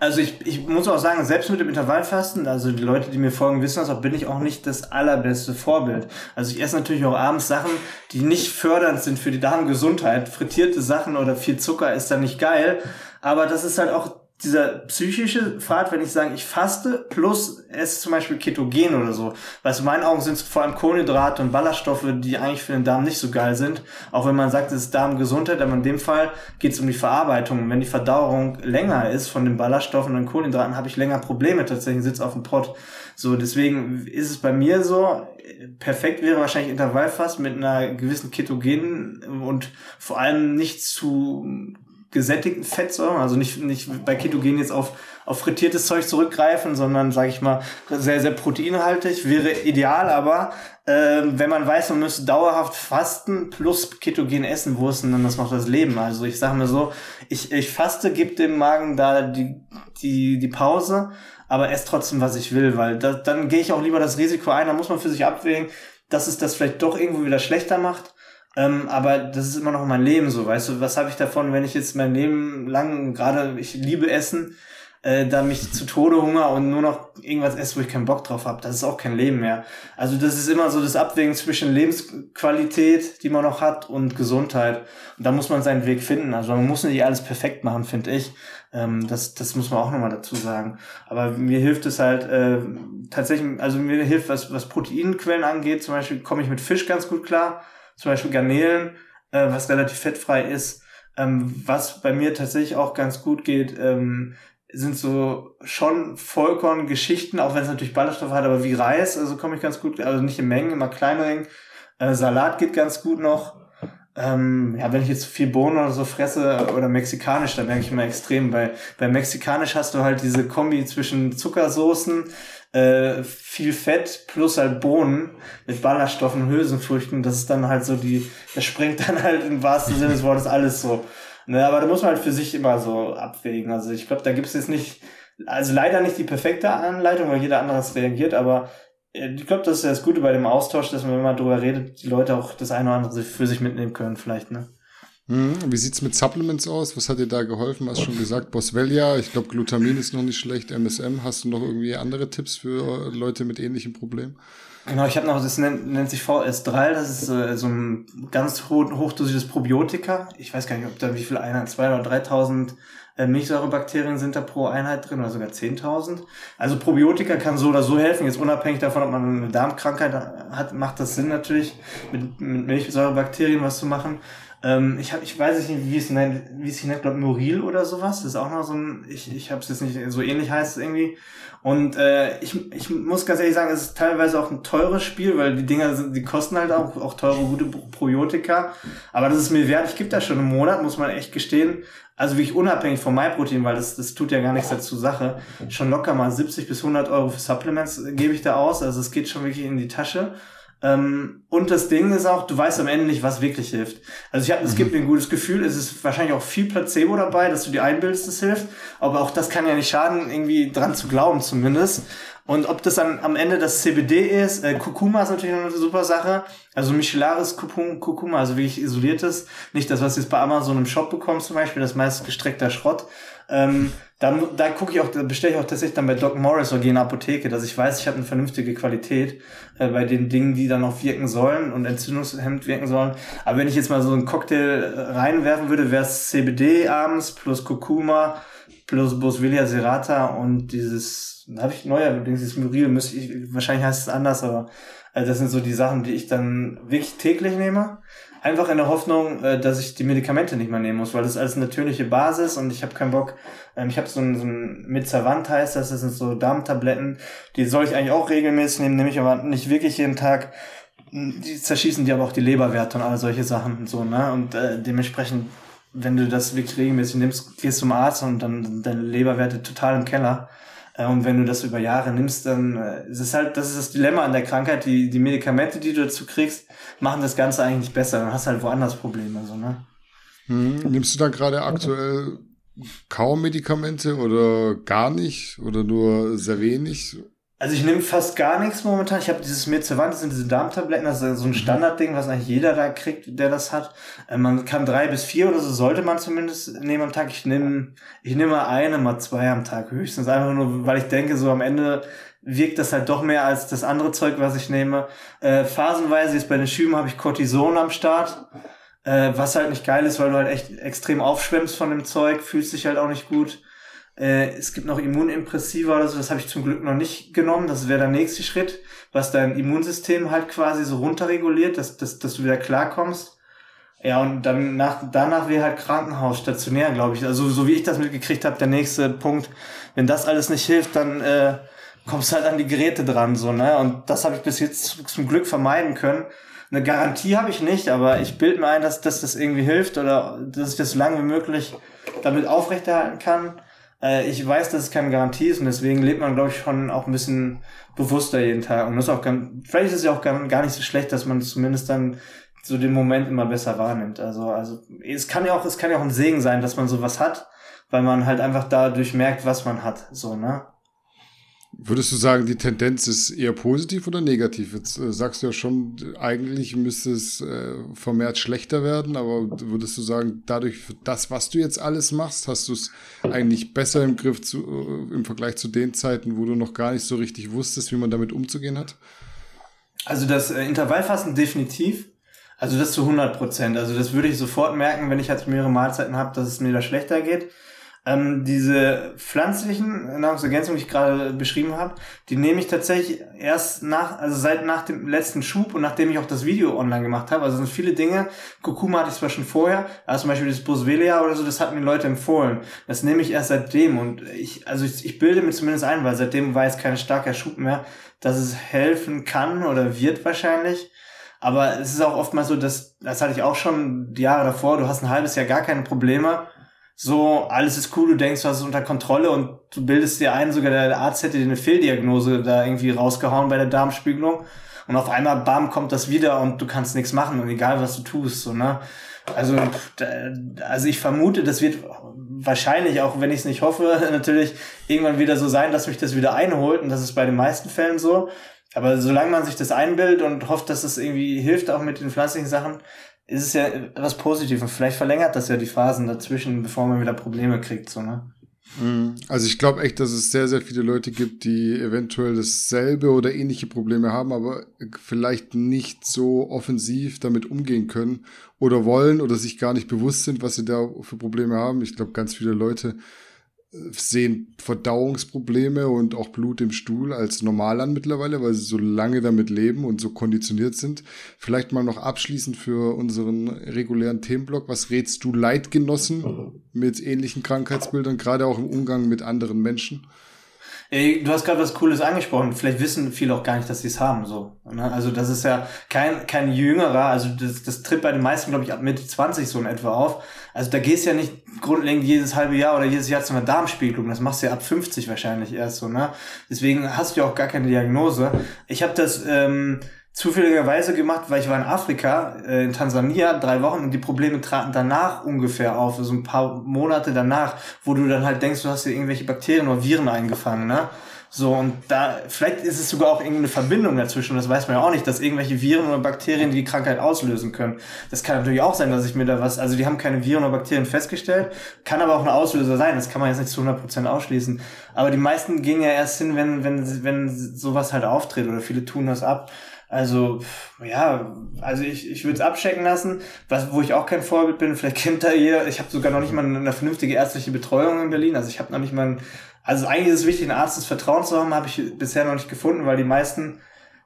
Also ich, ich muss auch sagen, selbst mit dem Intervallfasten, also die Leute, die mir folgen, wissen das auch, bin ich auch nicht das allerbeste Vorbild. Also ich esse natürlich auch abends Sachen, die nicht fördernd sind für die Darmgesundheit. Frittierte Sachen oder viel Zucker ist dann nicht geil. Aber das ist halt auch dieser psychische Pfad, wenn ich sage, ich faste plus esse zum Beispiel Ketogen oder so. Weißt du, in meinen Augen sind es vor allem Kohlenhydrate und Ballaststoffe, die eigentlich für den Darm nicht so geil sind. Auch wenn man sagt, es ist Darmgesundheit, aber in dem Fall geht es um die Verarbeitung. Und wenn die Verdauung länger ist von den Ballaststoffen und Kohlenhydraten, habe ich länger Probleme tatsächlich, sitze auf dem Pott. So, deswegen ist es bei mir so, perfekt wäre wahrscheinlich Intervallfast mit einer gewissen Ketogen und vor allem nicht zu gesättigten Fettsäuren, also nicht, nicht bei Ketogen jetzt auf, auf frittiertes Zeug zurückgreifen, sondern, sage ich mal, sehr, sehr proteinhaltig, wäre ideal, aber äh, wenn man weiß, man müsste dauerhaft fasten plus Ketogen essen, Wursten, dann das macht das Leben. Also ich sage mir so, ich, ich faste, gebe dem Magen da die, die, die Pause, aber esse trotzdem, was ich will, weil da, dann gehe ich auch lieber das Risiko ein, da muss man für sich abwägen, dass es das vielleicht doch irgendwo wieder schlechter macht ähm, aber das ist immer noch mein Leben so, weißt du, was habe ich davon, wenn ich jetzt mein Leben lang, gerade ich liebe Essen, äh, da mich zu Tode hunger und nur noch irgendwas esse, wo ich keinen Bock drauf habe, das ist auch kein Leben mehr. Also das ist immer so das Abwägen zwischen Lebensqualität, die man noch hat, und Gesundheit. Und da muss man seinen Weg finden. Also man muss nicht alles perfekt machen, finde ich. Ähm, das, das muss man auch nochmal dazu sagen. Aber mir hilft es halt äh, tatsächlich, also mir hilft, was, was Proteinquellen angeht, zum Beispiel komme ich mit Fisch ganz gut klar zum Beispiel Garnelen, äh, was relativ fettfrei ist. Ähm, was bei mir tatsächlich auch ganz gut geht, ähm, sind so schon Vollkorn-Geschichten, auch wenn es natürlich Ballaststoffe hat, aber wie Reis, also komme ich ganz gut, also nicht in Mengen, immer kleineren. Äh, Salat geht ganz gut noch. Ähm, ja, wenn ich jetzt viel Bohnen oder so fresse oder mexikanisch, dann merke ich immer extrem. Bei, bei mexikanisch hast du halt diese Kombi zwischen Zuckersoßen, äh, viel Fett plus halt Bohnen mit Ballaststoffen und Hülsenfrüchten. Das ist dann halt so die, das springt dann halt im wahrsten Sinne des Wortes alles so. Ne, aber da muss man halt für sich immer so abwägen. Also ich glaube, da gibt es jetzt nicht, also leider nicht die perfekte Anleitung, weil jeder anderes reagiert, aber ich glaube, das ist ja das Gute bei dem Austausch, dass man, wenn man drüber redet, die Leute auch das eine oder andere für sich mitnehmen können, vielleicht, ne? Hm, wie sieht's mit Supplements aus? Was hat dir da geholfen? Hast schon gesagt, Boswellia. Ich glaube, Glutamin ist noch nicht schlecht. MSM. Hast du noch irgendwie andere Tipps für Leute mit ähnlichen Problemen? Genau, ich habe noch, das nennt, nennt sich VS3, das ist äh, so ein ganz hoch, hochdosiertes Probiotika. Ich weiß gar nicht, ob da wie viel Einheiten, zwei oder 3000 äh, Milchsäurebakterien sind da pro Einheit drin oder sogar 10.000. Also Probiotika kann so oder so helfen, jetzt unabhängig davon, ob man eine Darmkrankheit hat, macht das Sinn natürlich, mit, mit Milchsäurebakterien was zu machen. Ähm, ich, hab, ich weiß nicht, wie es nennt, wie es sich nennt, glaube Moril oder sowas. Das ist auch noch so ein, ich, ich habe es jetzt nicht, so ähnlich heißt es irgendwie. Und äh, ich, ich muss ganz ehrlich sagen, es ist teilweise auch ein teures Spiel, weil die Dinger sind, die kosten halt auch, auch teure, gute Probiotika. Aber das ist mir wert. Ich gebe da schon einen Monat, muss man echt gestehen. Also wirklich unabhängig von MyProtein, weil das, das tut ja gar nichts dazu Sache. Schon locker mal 70 bis 100 Euro für Supplements gebe ich da aus. Also es geht schon wirklich in die Tasche. Ähm, und das Ding ist auch, du weißt am Ende nicht, was wirklich hilft. Also ich habe, mhm. es gibt mir ein gutes Gefühl, es ist wahrscheinlich auch viel Placebo dabei, dass du dir einbildest, es hilft. Aber auch das kann ja nicht schaden, irgendwie dran zu glauben zumindest. Und ob das dann am Ende das CBD ist, äh, Kurkuma ist natürlich eine super Sache. Also Michelaris Kurkuma, also wirklich isoliertes. Nicht das, was du jetzt bei Amazon im Shop bekommst zum Beispiel, das meist gestreckter Schrott. Ähm, dann, da gucke ich auch, da bestelle ich auch tatsächlich dann bei Doc Morris oder gehe in Apotheke, dass ich weiß, ich habe eine vernünftige Qualität äh, bei den Dingen, die dann auch wirken sollen und entzündungshemmend wirken sollen. Aber wenn ich jetzt mal so einen Cocktail reinwerfen würde, wäre es CBD abends plus Kurkuma plus Boswellia serrata und dieses, habe ich neuerdings, dieses Muril, müsste ich, wahrscheinlich heißt es anders, aber äh, das sind so die Sachen, die ich dann wirklich täglich nehme. Einfach in der Hoffnung, äh, dass ich die Medikamente nicht mehr nehmen muss, weil das ist als natürliche Basis und ich habe keinen Bock. Ähm, ich habe so ein, so ein Mitzavant heißt das, das sind so Darmtabletten, die soll ich eigentlich auch regelmäßig nehmen, nehme ich aber nicht wirklich jeden Tag. Die zerschießen die aber auch die Leberwerte und all solche Sachen und so, ne? Und äh, dementsprechend, wenn du das wirklich regelmäßig nimmst, gehst zum Arzt und dann deine Leberwerte total im Keller. Äh, und wenn du das über Jahre nimmst, dann äh, ist es halt, das ist das Dilemma an der Krankheit, die, die Medikamente, die du dazu kriegst, machen das Ganze eigentlich nicht besser. Dann hast du halt woanders Probleme, so, ne? Hm, nimmst du da gerade aktuell kaum Medikamente oder gar nicht oder nur sehr wenig? Also ich nehme fast gar nichts momentan. Ich habe dieses Mircevant, das sind diese Darmtabletten, das ist so ein mhm. Standardding, was eigentlich jeder da kriegt, der das hat. Äh, man kann drei bis vier oder so sollte man zumindest nehmen am Tag. Ich nehme ich nehme eine, mal zwei am Tag höchstens. Einfach nur, weil ich denke, so am Ende wirkt das halt doch mehr als das andere Zeug, was ich nehme. Äh, phasenweise jetzt bei den Schüben habe ich Cortison am Start. Äh, was halt nicht geil ist, weil du halt echt extrem aufschwemmst von dem Zeug, fühlst dich halt auch nicht gut. Äh, es gibt noch Immunimpressiva oder so, das habe ich zum Glück noch nicht genommen. Das wäre der nächste Schritt, was dein Immunsystem halt quasi so runterreguliert, dass, dass, dass du wieder klarkommst. Ja, und dann nach, danach wäre halt Krankenhaus stationär, glaube ich. Also so wie ich das mitgekriegt habe, der nächste Punkt. Wenn das alles nicht hilft, dann äh, kommst halt an die Geräte dran, so, ne? Und das habe ich bis jetzt zum Glück vermeiden können. Eine Garantie habe ich nicht, aber ich bilde mir ein, dass, dass das irgendwie hilft oder dass ich das so lange wie möglich damit aufrechterhalten kann. Äh, ich weiß, dass es keine Garantie ist und deswegen lebt man, glaube ich, schon auch ein bisschen bewusster jeden Tag. Und das ist auch ganz, vielleicht ist es ja auch gar, gar nicht so schlecht, dass man zumindest dann so den Moment immer besser wahrnimmt. Also, also es kann ja auch, es kann ja auch ein Segen sein, dass man sowas hat, weil man halt einfach dadurch merkt, was man hat. So, ne? Würdest du sagen, die Tendenz ist eher positiv oder negativ? Jetzt äh, sagst du ja schon, eigentlich müsste es äh, vermehrt schlechter werden, aber würdest du sagen, dadurch für das, was du jetzt alles machst, hast du es eigentlich besser im Griff zu, äh, im Vergleich zu den Zeiten, wo du noch gar nicht so richtig wusstest, wie man damit umzugehen hat? Also das Intervallfasten definitiv. Also das zu 100 Prozent. Also das würde ich sofort merken, wenn ich halt mehrere Mahlzeiten habe, dass es mir da schlechter geht. Ähm, diese pflanzlichen Nahrungsergänzungen, die ich gerade beschrieben habe, die nehme ich tatsächlich erst nach, also seit nach dem letzten Schub und nachdem ich auch das Video online gemacht habe. Also sind viele Dinge. Kurkuma hatte ich zwar schon vorher, aber zum Beispiel das Boswellia oder so, das hatten mir Leute empfohlen. Das nehme ich erst seitdem und ich, also ich, ich bilde mir zumindest ein, weil seitdem war jetzt kein starker Schub mehr, dass es helfen kann oder wird wahrscheinlich. Aber es ist auch oftmals so, dass, das hatte ich auch schon die Jahre davor, du hast ein halbes Jahr gar keine Probleme so, alles ist cool, du denkst, du hast es unter Kontrolle und du bildest dir ein, sogar der Arzt hätte dir eine Fehldiagnose da irgendwie rausgehauen bei der Darmspiegelung. Und auf einmal, bam, kommt das wieder und du kannst nichts machen und egal was du tust, so, ne? Also, also ich vermute, das wird wahrscheinlich, auch wenn ich es nicht hoffe, natürlich irgendwann wieder so sein, dass mich das wieder einholt und das ist bei den meisten Fällen so. Aber solange man sich das einbildet und hofft, dass es irgendwie hilft, auch mit den pflanzlichen Sachen, ist es ja was Positives. Vielleicht verlängert das ja die Phasen dazwischen, bevor man wieder Probleme kriegt, so, ne? Mhm. Also ich glaube echt, dass es sehr, sehr viele Leute gibt, die eventuell dasselbe oder ähnliche Probleme haben, aber vielleicht nicht so offensiv damit umgehen können oder wollen oder sich gar nicht bewusst sind, was sie da für Probleme haben. Ich glaube, ganz viele Leute sehen Verdauungsprobleme und auch Blut im Stuhl als normal an mittlerweile, weil sie so lange damit leben und so konditioniert sind. Vielleicht mal noch abschließend für unseren regulären Themenblock. Was rätst du Leitgenossen mit ähnlichen Krankheitsbildern, gerade auch im Umgang mit anderen Menschen? Ey, du hast gerade was Cooles angesprochen. Vielleicht wissen viele auch gar nicht, dass sie es haben. So, ne? Also das ist ja kein kein jüngerer. Also das, das tritt bei den meisten, glaube ich, ab Mitte 20 so in etwa auf. Also da gehst du ja nicht grundlegend jedes halbe Jahr oder jedes Jahr zu einer Darmspiegelung. Das machst du ja ab 50 wahrscheinlich erst so. Ne? Deswegen hast du ja auch gar keine Diagnose. Ich habe das ähm, zufälligerweise gemacht, weil ich war in Afrika, äh, in Tansania, drei Wochen und die Probleme traten danach ungefähr auf, so ein paar Monate danach, wo du dann halt denkst, du hast dir irgendwelche Bakterien oder Viren eingefangen, ne? So, und da, vielleicht ist es sogar auch irgendeine Verbindung dazwischen, das weiß man ja auch nicht, dass irgendwelche Viren oder Bakterien die Krankheit auslösen können. Das kann natürlich auch sein, dass ich mir da was, also die haben keine Viren oder Bakterien festgestellt, kann aber auch ein Auslöser sein, das kann man jetzt nicht zu 100% ausschließen. Aber die meisten gehen ja erst hin, wenn, wenn, wenn sowas halt auftritt oder viele tun das ab. Also, ja, also ich, ich würde es abchecken lassen, was, wo ich auch kein Vorbild bin. Vielleicht kennt da jeder, ich habe sogar noch nicht mal eine vernünftige ärztliche Betreuung in Berlin. Also ich habe noch nicht mal, ein, also eigentlich ist es wichtig, einen Arzt des Vertrauens zu haben, habe ich bisher noch nicht gefunden, weil die meisten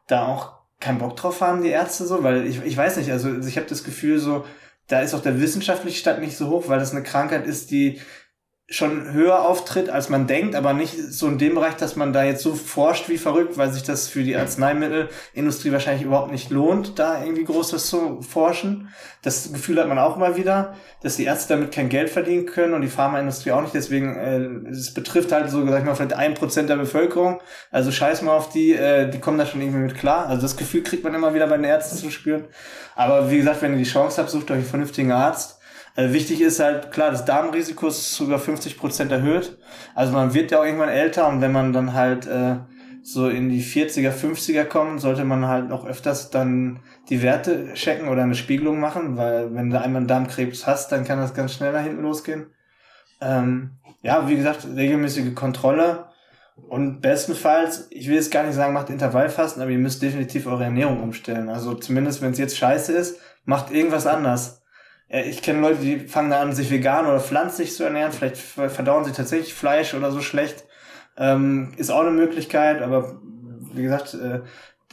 da auch keinen Bock drauf haben, die Ärzte so, weil ich, ich weiß nicht, also ich habe das Gefühl so, da ist auch der wissenschaftliche Stand nicht so hoch, weil das eine Krankheit ist, die schon höher auftritt, als man denkt, aber nicht so in dem Bereich, dass man da jetzt so forscht wie verrückt, weil sich das für die Arzneimittelindustrie wahrscheinlich überhaupt nicht lohnt, da irgendwie großes zu forschen. Das Gefühl hat man auch immer wieder, dass die Ärzte damit kein Geld verdienen können und die Pharmaindustrie auch nicht. Deswegen, äh, es betrifft halt so, sag ich mal, vielleicht ein Prozent der Bevölkerung. Also scheiß mal auf die, äh, die kommen da schon irgendwie mit klar. Also das Gefühl kriegt man immer wieder bei den Ärzten zu spüren. Aber wie gesagt, wenn ihr die Chance habt, sucht euch einen vernünftigen Arzt äh, wichtig ist halt, klar, das Darmrisiko ist sogar 50 Prozent erhöht. Also man wird ja auch irgendwann älter und wenn man dann halt äh, so in die 40er, 50er kommt, sollte man halt auch öfters dann die Werte checken oder eine Spiegelung machen, weil wenn du einmal einen Darmkrebs hast, dann kann das ganz schnell nach hinten losgehen. Ähm, ja, wie gesagt, regelmäßige Kontrolle und bestenfalls, ich will jetzt gar nicht sagen, macht Intervallfasten, aber ihr müsst definitiv eure Ernährung umstellen. Also zumindest, wenn es jetzt scheiße ist, macht irgendwas anders ich kenne Leute, die fangen an, sich vegan oder pflanzlich zu ernähren. Vielleicht verdauen sie tatsächlich Fleisch oder so schlecht. Ähm, ist auch eine Möglichkeit, aber wie gesagt, äh,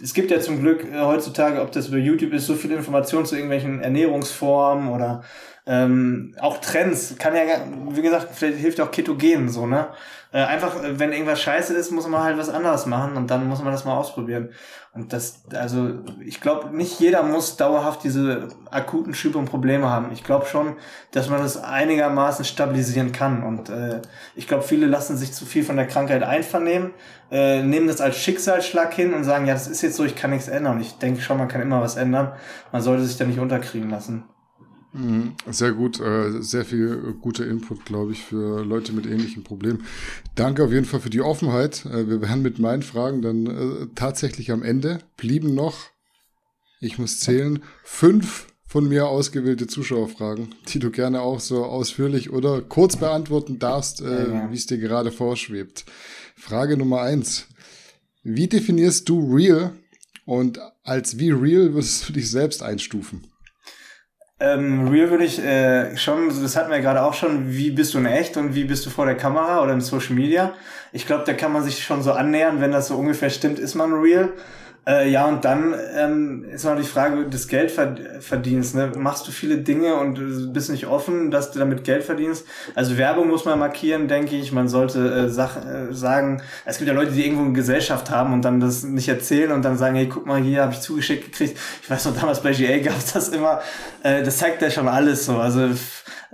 es gibt ja zum Glück äh, heutzutage, ob das über YouTube ist, so viele Informationen zu irgendwelchen Ernährungsformen oder ähm, auch Trends. Kann ja, wie gesagt, vielleicht hilft auch Ketogen so, ne? Äh, einfach, wenn irgendwas scheiße ist, muss man halt was anderes machen und dann muss man das mal ausprobieren. Und das, also ich glaube, nicht jeder muss dauerhaft diese akuten Schübe und Probleme haben. Ich glaube schon, dass man das einigermaßen stabilisieren kann. Und äh, ich glaube, viele lassen sich zu viel von der Krankheit einvernehmen, äh, nehmen das als Schicksalsschlag hin und sagen, ja, das ist jetzt so, ich kann nichts ändern. Und ich denke schon, man kann immer was ändern. Man sollte sich da nicht unterkriegen lassen. Mhm. Sehr gut, äh, sehr viel äh, guter Input, glaube ich, für Leute mit ähnlichen Problemen. Danke auf jeden Fall für die Offenheit. Äh, wir werden mit meinen Fragen dann tatsächlich am Ende. Blieben noch, ich muss zählen, fünf von mir ausgewählte Zuschauerfragen, die du gerne auch so ausführlich oder kurz beantworten darfst, wie es dir gerade vorschwebt. Frage Nummer eins. Wie definierst du real und als wie real würdest du dich selbst einstufen? Ähm, Real würde ich äh, schon, das hatten wir ja gerade auch schon, wie bist du in echt und wie bist du vor der Kamera oder in Social Media. Ich glaube, da kann man sich schon so annähern, wenn das so ungefähr stimmt, ist man Real. Äh, ja, und dann ähm, ist noch die Frage des Geldverdienst. Ne? Machst du viele Dinge und bist nicht offen, dass du damit Geld verdienst? Also Werbung muss man markieren, denke ich. Man sollte äh, Sach äh, sagen, es gibt ja Leute, die irgendwo eine Gesellschaft haben und dann das nicht erzählen und dann sagen, hey, guck mal, hier habe ich zugeschickt gekriegt. Ich weiß noch, damals bei GA gab es das immer. Äh, das zeigt ja schon alles so. Also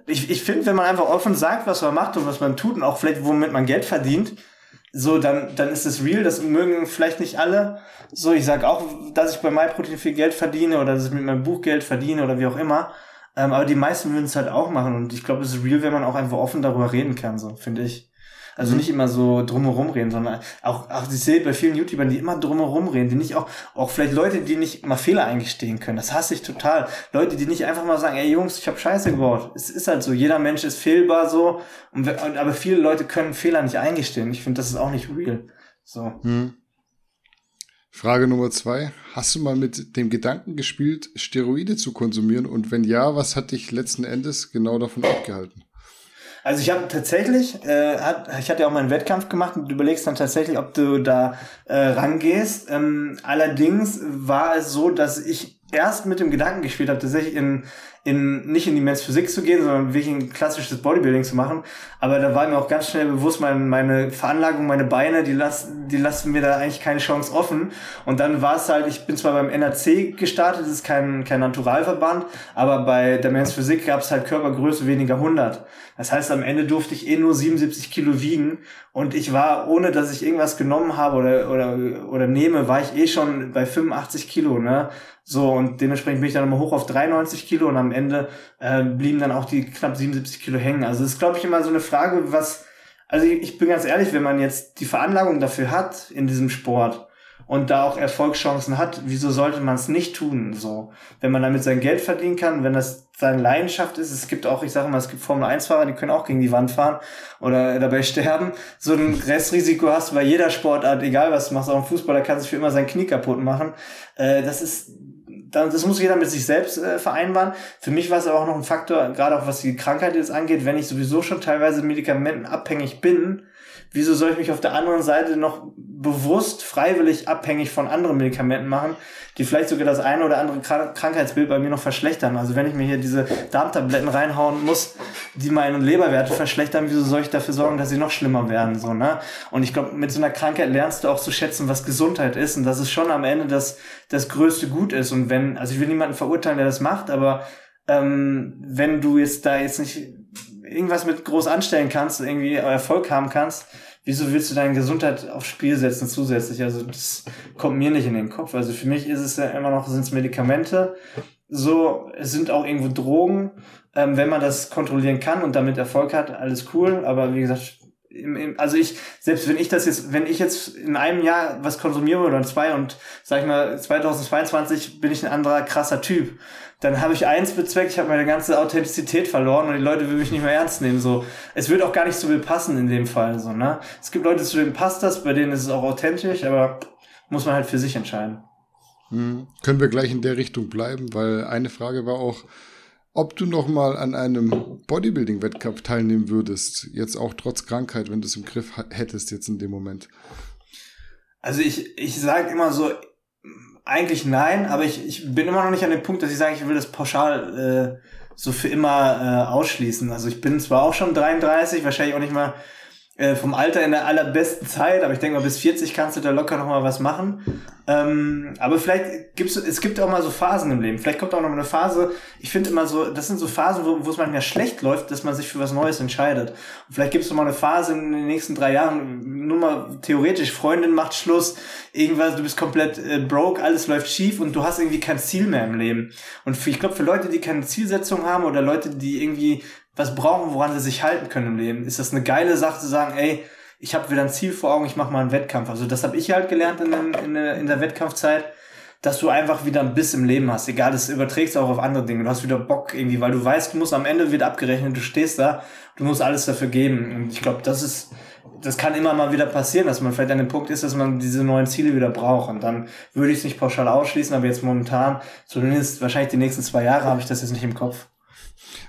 ich, ich finde, wenn man einfach offen sagt, was man macht und was man tut und auch vielleicht, womit man Geld verdient, so, dann, dann ist es real, das mögen vielleicht nicht alle. So, ich sag auch, dass ich bei MyProtein viel Geld verdiene oder dass ich mit meinem Buch Geld verdiene oder wie auch immer. Ähm, aber die meisten würden es halt auch machen und ich glaube, es ist real, wenn man auch einfach offen darüber reden kann, so, finde ich. Also nicht immer so drumherum reden, sondern auch, auch ich sehe bei vielen YouTubern, die immer drumherum reden, die nicht auch, auch vielleicht Leute, die nicht mal Fehler eingestehen können. Das hasse ich total. Leute, die nicht einfach mal sagen, ey Jungs, ich habe Scheiße gebaut. Es ist halt so, jeder Mensch ist fehlbar so, und, aber viele Leute können Fehler nicht eingestehen. Ich finde, das ist auch nicht real. So. Hm. Frage Nummer zwei. Hast du mal mit dem Gedanken gespielt, Steroide zu konsumieren? Und wenn ja, was hat dich letzten Endes genau davon abgehalten? Also ich habe tatsächlich, äh, hat, ich hatte ja auch mal einen Wettkampf gemacht und du überlegst dann tatsächlich, ob du da äh, rangehst. Ähm, allerdings war es so, dass ich erst mit dem Gedanken gespielt habe, tatsächlich in in, nicht in die Men's Physik zu gehen, sondern wirklich ein klassisches Bodybuilding zu machen. Aber da war mir auch ganz schnell bewusst, mein, meine Veranlagung, meine Beine, die lassen, die lassen mir da eigentlich keine Chance offen. Und dann war es halt, ich bin zwar beim NRC gestartet, das ist kein, kein Naturalverband, aber bei der Men's Physik gab es halt Körpergröße weniger 100. Das heißt, am Ende durfte ich eh nur 77 Kilo wiegen und ich war, ohne dass ich irgendwas genommen habe oder, oder, oder nehme, war ich eh schon bei 85 Kilo, ne? So, und dementsprechend bin ich dann nochmal hoch auf 93 Kilo und am Ende äh, blieben dann auch die knapp 77 Kilo hängen. Also es ist, glaube ich, immer so eine Frage, was, also ich bin ganz ehrlich, wenn man jetzt die Veranlagung dafür hat in diesem Sport und da auch Erfolgschancen hat, wieso sollte man es nicht tun? So, wenn man damit sein Geld verdienen kann, wenn das seine Leidenschaft ist. Es gibt auch, ich sage mal, es gibt Formel 1 Fahrer, die können auch gegen die Wand fahren oder dabei sterben. So ein Restrisiko hast du bei jeder Sportart, egal was du machst. Auch ein Fußballer kann sich für immer sein Knie kaputt machen. Äh, das ist das muss jeder mit sich selbst äh, vereinbaren. Für mich war es aber auch noch ein Faktor, gerade auch was die Krankheit jetzt angeht, wenn ich sowieso schon teilweise medikamentenabhängig bin, wieso soll ich mich auf der anderen Seite noch bewusst, freiwillig abhängig von anderen Medikamenten machen, die vielleicht sogar das eine oder andere Krankheitsbild bei mir noch verschlechtern. Also wenn ich mir hier diese Darmtabletten reinhauen muss, die meine Leberwerte verschlechtern, wieso soll ich dafür sorgen, dass sie noch schlimmer werden? So, ne? Und ich glaube, mit so einer Krankheit lernst du auch zu schätzen, was Gesundheit ist und dass es schon am Ende das, das größte Gut ist. Und wenn, also ich will niemanden verurteilen, der das macht, aber ähm, wenn du jetzt da jetzt nicht irgendwas mit groß anstellen kannst, irgendwie Erfolg haben kannst, wieso willst du deine Gesundheit aufs Spiel setzen zusätzlich? Also das kommt mir nicht in den Kopf. Also für mich ist es ja immer noch, sind es Medikamente. So, es sind auch irgendwo Drogen. Ähm, wenn man das kontrollieren kann und damit Erfolg hat, alles cool. Aber wie gesagt, also ich, selbst wenn ich das jetzt, wenn ich jetzt in einem Jahr was konsumiere oder in zwei und sag ich mal, 2022 bin ich ein anderer krasser Typ, dann habe ich eins bezweckt, ich habe meine ganze Authentizität verloren und die Leute will mich nicht mehr ernst nehmen. So, es wird auch gar nicht so viel passen in dem Fall. So, ne? Es gibt Leute, zu denen passt das, bei denen ist es auch authentisch, aber muss man halt für sich entscheiden. Hm. Können wir gleich in der Richtung bleiben, weil eine Frage war auch, ob du noch mal an einem Bodybuilding-Wettkampf teilnehmen würdest, jetzt auch trotz Krankheit, wenn du es im Griff hättest jetzt in dem Moment. Also ich, ich sage immer so, eigentlich nein, aber ich, ich bin immer noch nicht an dem Punkt, dass ich sage, ich will das pauschal äh, so für immer äh, ausschließen. Also ich bin zwar auch schon 33, wahrscheinlich auch nicht mal äh, vom Alter in der allerbesten Zeit, aber ich denke mal, bis 40 kannst du da locker noch mal was machen. Ähm, aber vielleicht gibt's, es gibt auch mal so Phasen im Leben. Vielleicht kommt auch noch mal eine Phase. Ich finde immer so, das sind so Phasen, wo, es manchmal schlecht läuft, dass man sich für was Neues entscheidet. Und vielleicht gibt es noch mal eine Phase in den nächsten drei Jahren, nur mal theoretisch, Freundin macht Schluss, irgendwas, du bist komplett äh, broke, alles läuft schief und du hast irgendwie kein Ziel mehr im Leben. Und für, ich glaube, für Leute, die keine Zielsetzung haben oder Leute, die irgendwie was brauchen, woran sie sich halten können im Leben, ist das eine geile Sache zu sagen, ey, ich habe wieder ein Ziel vor Augen, ich mache mal einen Wettkampf. Also das habe ich halt gelernt in, in, in der Wettkampfzeit, dass du einfach wieder ein Biss im Leben hast. Egal, das überträgst du auch auf andere Dinge. Du hast wieder Bock irgendwie, weil du weißt, du musst am Ende wird abgerechnet, du stehst da, du musst alles dafür geben. Und ich glaube, das ist, das kann immer mal wieder passieren, dass man vielleicht an dem Punkt ist, dass man diese neuen Ziele wieder braucht. Und dann würde ich es nicht pauschal ausschließen, aber jetzt momentan, zumindest wahrscheinlich die nächsten zwei Jahre, habe ich das jetzt nicht im Kopf.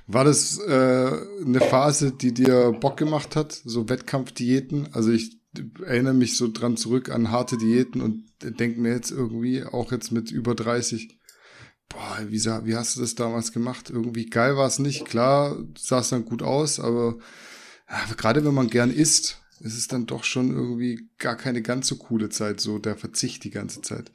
War das äh, eine Phase, die dir Bock gemacht hat, so Wettkampfdiäten? Also ich erinnere mich so dran zurück an harte Diäten und denke mir jetzt irgendwie, auch jetzt mit über 30, boah, wie, wie hast du das damals gemacht? Irgendwie geil war es nicht. Klar, sah es dann gut aus, aber ja, gerade wenn man gern isst, ist es dann doch schon irgendwie gar keine ganz so coole Zeit, so der Verzicht die ganze Zeit.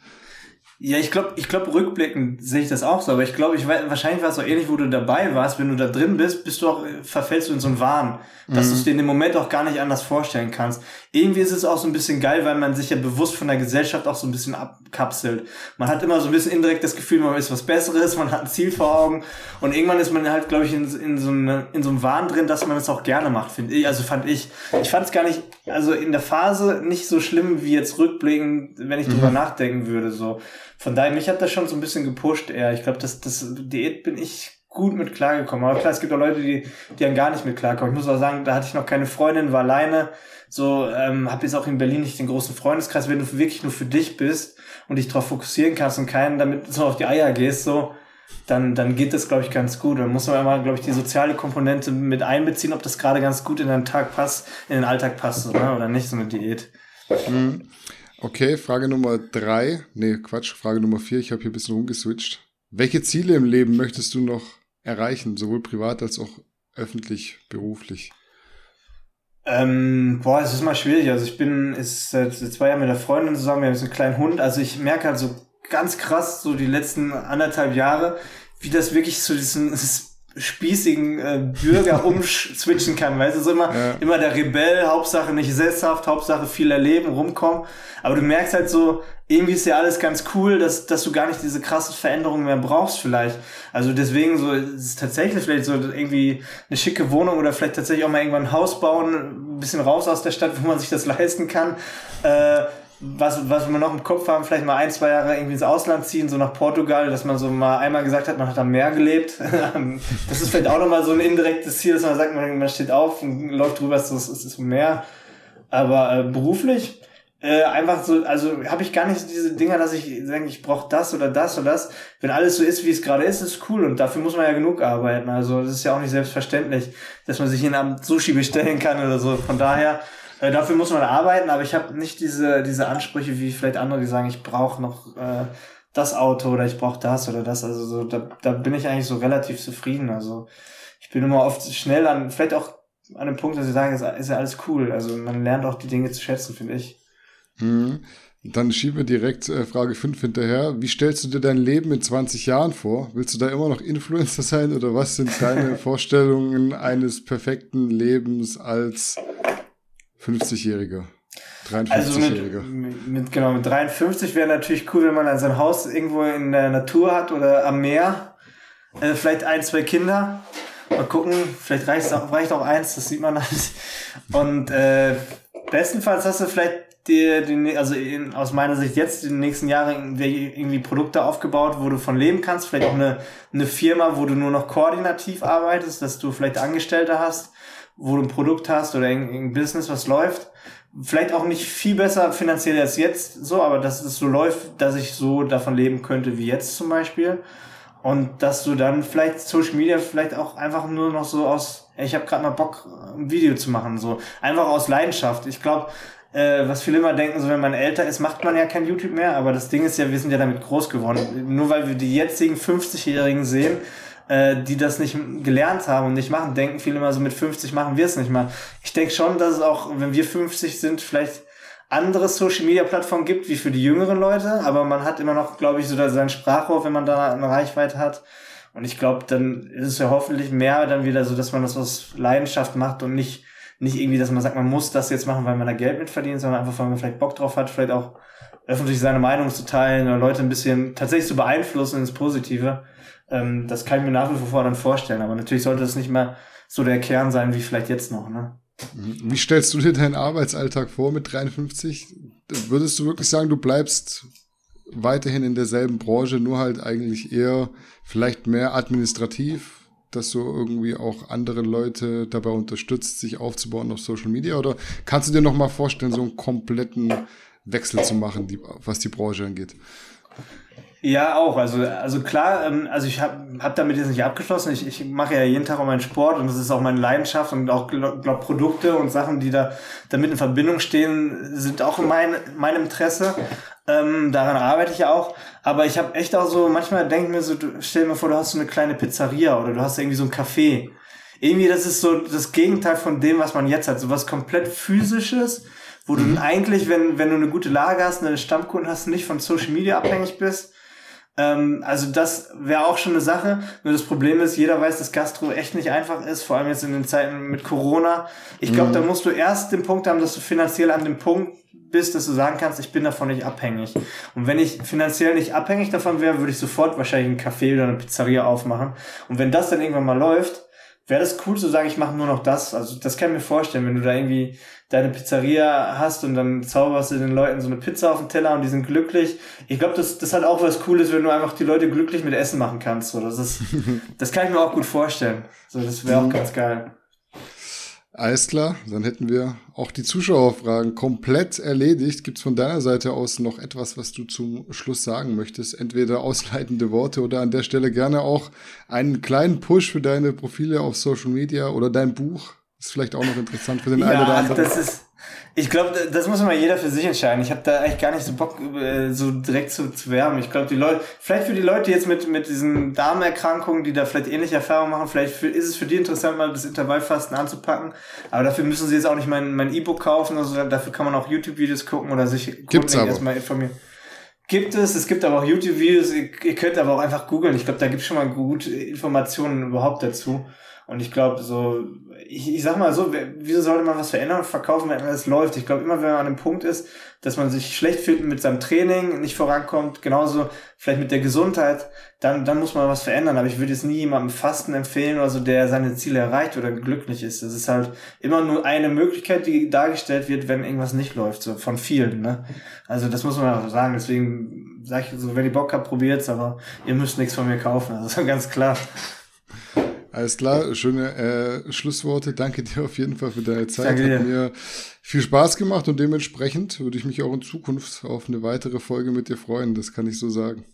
Ja, ich glaube, ich glaube, rückblickend sehe ich das auch so, aber ich glaube, ich weiß, wahrscheinlich war es so ähnlich, wo du dabei warst, wenn du da drin bist, bist du auch, verfällst du in so einen Wahn, dass mhm. du es dir in dem Moment auch gar nicht anders vorstellen kannst. Irgendwie ist es auch so ein bisschen geil, weil man sich ja bewusst von der Gesellschaft auch so ein bisschen abkapselt. Man hat immer so ein bisschen indirekt das Gefühl, man ist was Besseres, man hat ein Ziel vor Augen und irgendwann ist man halt, glaube ich, in, in, so eine, in so einem Wahn drin, dass man es auch gerne macht, finde ich. Also fand ich, ich fand es gar nicht, also in der Phase nicht so schlimm wie jetzt rückblickend, wenn ich mhm. drüber nachdenken würde, so. Von daher, mich hat das schon so ein bisschen gepusht eher. Ich glaube, das, das Diät bin ich gut mit klargekommen. Aber klar, es gibt auch Leute, die, die dann gar nicht mit klarkommen. Ich muss auch sagen, da hatte ich noch keine Freundin, war alleine. So, ähm, habe jetzt auch in Berlin nicht den großen Freundeskreis. Wenn du wirklich nur für dich bist und dich darauf fokussieren kannst und keinen damit so auf die Eier gehst, so, dann, dann geht das, glaube ich, ganz gut. Dann muss man immer, glaube ich, die soziale Komponente mit einbeziehen, ob das gerade ganz gut in den Tag passt, in den Alltag passt oder, oder nicht, so eine Diät. Mhm. Okay, Frage Nummer drei. Nee, Quatsch, Frage Nummer vier. Ich habe hier ein bisschen rumgeswitcht. Welche Ziele im Leben möchtest du noch erreichen, sowohl privat als auch öffentlich, beruflich? Ähm, boah, es ist mal schwierig. Also ich bin ist seit zwei Jahren mit der Freundin zusammen, wir haben jetzt einen kleinen Hund. Also ich merke halt so ganz krass, so die letzten anderthalb Jahre, wie das wirklich zu diesem spießigen äh, Bürger umswitchen kann. Weißt du, so immer, ja. immer der Rebell, Hauptsache nicht sesshaft, Hauptsache viel erleben, rumkommen. Aber du merkst halt so, irgendwie ist ja alles ganz cool, dass, dass du gar nicht diese krassen Veränderungen mehr brauchst vielleicht. Also deswegen so, es ist tatsächlich vielleicht so irgendwie eine schicke Wohnung oder vielleicht tatsächlich auch mal irgendwann ein Haus bauen, ein bisschen raus aus der Stadt, wo man sich das leisten kann. Äh, was, was wir noch im Kopf haben, vielleicht mal ein, zwei Jahre irgendwie ins Ausland ziehen, so nach Portugal, dass man so mal einmal gesagt hat, man hat am Meer gelebt. das ist vielleicht auch nochmal so ein indirektes Ziel, dass man sagt, man, steht auf und läuft drüber, es ist, es ist Meer. Aber äh, beruflich, äh, einfach so, also habe ich gar nicht diese Dinger, dass ich denke, ich brauche das oder das oder das. Wenn alles so ist, wie es gerade ist, ist cool und dafür muss man ja genug arbeiten. Also das ist ja auch nicht selbstverständlich, dass man sich in einem Sushi bestellen kann oder so. Von daher äh, dafür muss man arbeiten, aber ich habe nicht diese, diese Ansprüche wie vielleicht andere, die sagen, ich brauche noch äh, das Auto oder ich brauche das oder das. Also so, da, da bin ich eigentlich so relativ zufrieden. Also ich bin immer oft schnell an, vielleicht auch an dem Punkt, dass ich sage, ist, ist ja alles cool. Also man lernt auch die Dinge zu schätzen, finde ich. Mhm. Dann schieben wir direkt äh, Frage 5 hinterher. Wie stellst du dir dein Leben in 20 Jahren vor? Willst du da immer noch Influencer sein oder was sind deine Vorstellungen eines perfekten Lebens als 50-Jähriger. 53-Jähriger. Also mit, mit, genau, mit 53 wäre natürlich cool, wenn man dann sein Haus irgendwo in der Natur hat oder am Meer. Äh, vielleicht ein, zwei Kinder. Mal gucken, vielleicht reicht auch, reicht auch eins, das sieht man halt. Und äh, bestenfalls hast du vielleicht die, die also in, aus meiner Sicht jetzt in den nächsten Jahren irgendwie Produkte aufgebaut, wo du von leben kannst. Vielleicht auch eine, eine Firma, wo du nur noch koordinativ arbeitest, dass du vielleicht Angestellte hast wo du ein Produkt hast oder ein Business, was läuft. Vielleicht auch nicht viel besser finanziell als jetzt so, aber dass es so läuft, dass ich so davon leben könnte wie jetzt zum Beispiel. Und dass du dann vielleicht Social Media vielleicht auch einfach nur noch so aus, ich habe gerade mal Bock, ein Video zu machen, so einfach aus Leidenschaft. Ich glaube, äh, was viele immer denken, so wenn man älter ist, macht man ja kein YouTube mehr, aber das Ding ist ja, wir sind ja damit groß geworden. Nur weil wir die jetzigen 50-Jährigen sehen, äh, die das nicht gelernt haben und nicht machen, denken viele immer so mit 50 machen wir es nicht mal. Ich denke schon, dass es auch, wenn wir 50 sind, vielleicht andere Social Media Plattformen gibt, wie für die jüngeren Leute, aber man hat immer noch, glaube ich, so da seinen Sprachrohr, wenn man da eine Reichweite hat. Und ich glaube, dann ist es ja hoffentlich mehr dann wieder so, dass man das aus Leidenschaft macht und nicht, nicht irgendwie, dass man sagt, man muss das jetzt machen, weil man da Geld mit verdient, sondern einfach, weil man vielleicht Bock drauf hat, vielleicht auch öffentlich seine Meinung zu teilen oder Leute ein bisschen tatsächlich zu beeinflussen ins Positive. Ähm, das kann ich mir nach wie vor dann vorstellen, aber natürlich sollte das nicht mehr so der Kern sein wie vielleicht jetzt noch. Ne? Wie stellst du dir deinen Arbeitsalltag vor mit 53? Würdest du wirklich sagen, du bleibst weiterhin in derselben Branche, nur halt eigentlich eher vielleicht mehr administrativ, dass du irgendwie auch andere Leute dabei unterstützt, sich aufzubauen auf Social Media? Oder kannst du dir noch mal vorstellen, so einen kompletten Wechsel zu machen, die, was die Branche angeht? Ja, auch. Also, also klar, ähm, also ich habe hab damit jetzt nicht abgeschlossen. Ich, ich mache ja jeden Tag auch meinen Sport und das ist auch meine Leidenschaft und auch glaub, Produkte und Sachen, die da damit in Verbindung stehen, sind auch in mein, meinem Interesse. Ähm, daran arbeite ich ja auch. Aber ich habe echt auch so, manchmal denke ich mir so, du, stell dir mal vor, du hast so eine kleine Pizzeria oder du hast irgendwie so ein Café. Irgendwie, das ist so das Gegenteil von dem, was man jetzt hat. So was komplett physisches, wo du mhm. eigentlich, wenn, wenn du eine gute Lage hast, eine Stammkunden hast, nicht von Social Media abhängig bist ähm, also das wäre auch schon eine Sache. Nur das Problem ist, jeder weiß, dass Gastro echt nicht einfach ist, vor allem jetzt in den Zeiten mit Corona. Ich glaube, mhm. da musst du erst den Punkt haben, dass du finanziell an dem Punkt bist, dass du sagen kannst, ich bin davon nicht abhängig. Und wenn ich finanziell nicht abhängig davon wäre, würde ich sofort wahrscheinlich einen Café oder eine Pizzeria aufmachen. Und wenn das dann irgendwann mal läuft, wäre das cool zu sagen, ich mache nur noch das. Also das kann ich mir vorstellen, wenn du da irgendwie deine Pizzeria hast und dann zauberst du den Leuten so eine Pizza auf den Teller und die sind glücklich. Ich glaube, das, das hat auch was Cooles, wenn du einfach die Leute glücklich mit Essen machen kannst. So, das, ist, das kann ich mir auch gut vorstellen. So, das wäre auch ganz geil. Alles klar, dann hätten wir auch die Zuschauerfragen komplett erledigt. Gibt es von deiner Seite aus noch etwas, was du zum Schluss sagen möchtest? Entweder ausleitende Worte oder an der Stelle gerne auch einen kleinen Push für deine Profile auf Social Media oder dein Buch. Ist vielleicht auch noch interessant für den ja, einen oder anderen. Das ist ich glaube, das muss mal jeder für sich entscheiden. Ich habe da eigentlich gar nicht so Bock, äh, so direkt zu, zu werben. Ich glaube, die Leute, vielleicht für die Leute jetzt mit, mit diesen Darmerkrankungen, die da vielleicht ähnliche Erfahrungen machen, vielleicht für, ist es für die interessant, mal das Intervallfasten anzupacken. Aber dafür müssen sie jetzt auch nicht mein mein E-Book kaufen. Also dafür kann man auch YouTube-Videos gucken oder sich aber. erstmal informieren. Gibt es, es gibt aber auch YouTube-Videos, ihr, ihr könnt aber auch einfach googeln. Ich glaube, da gibt es schon mal gute Informationen überhaupt dazu. Und ich glaube, so, ich, ich sag mal so, wieso sollte man was verändern und verkaufen, wenn alles läuft? Ich glaube, immer wenn man an einem Punkt ist, dass man sich schlecht fühlt mit seinem Training, nicht vorankommt, genauso vielleicht mit der Gesundheit, dann, dann muss man was verändern. Aber ich würde jetzt nie jemandem Fasten empfehlen oder so, der seine Ziele erreicht oder glücklich ist. Das ist halt immer nur eine Möglichkeit, die dargestellt wird, wenn irgendwas nicht läuft, so von vielen. Ne? Also das muss man auch sagen. Deswegen sage ich so, wenn ihr Bock habt, probiert's, aber ihr müsst nichts von mir kaufen. Also ganz klar. Alles klar, schöne äh, Schlussworte. Danke dir auf jeden Fall für deine Zeit. Danke dir. Hat mir viel Spaß gemacht und dementsprechend würde ich mich auch in Zukunft auf eine weitere Folge mit dir freuen. Das kann ich so sagen.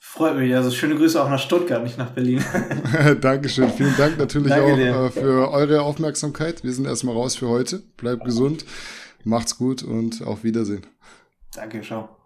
Freut mich. Also schöne Grüße auch nach Stuttgart, nicht nach Berlin. Dankeschön. Vielen Dank natürlich auch äh, für eure Aufmerksamkeit. Wir sind erstmal raus für heute. Bleibt gesund, macht's gut und auf Wiedersehen. Danke, ciao.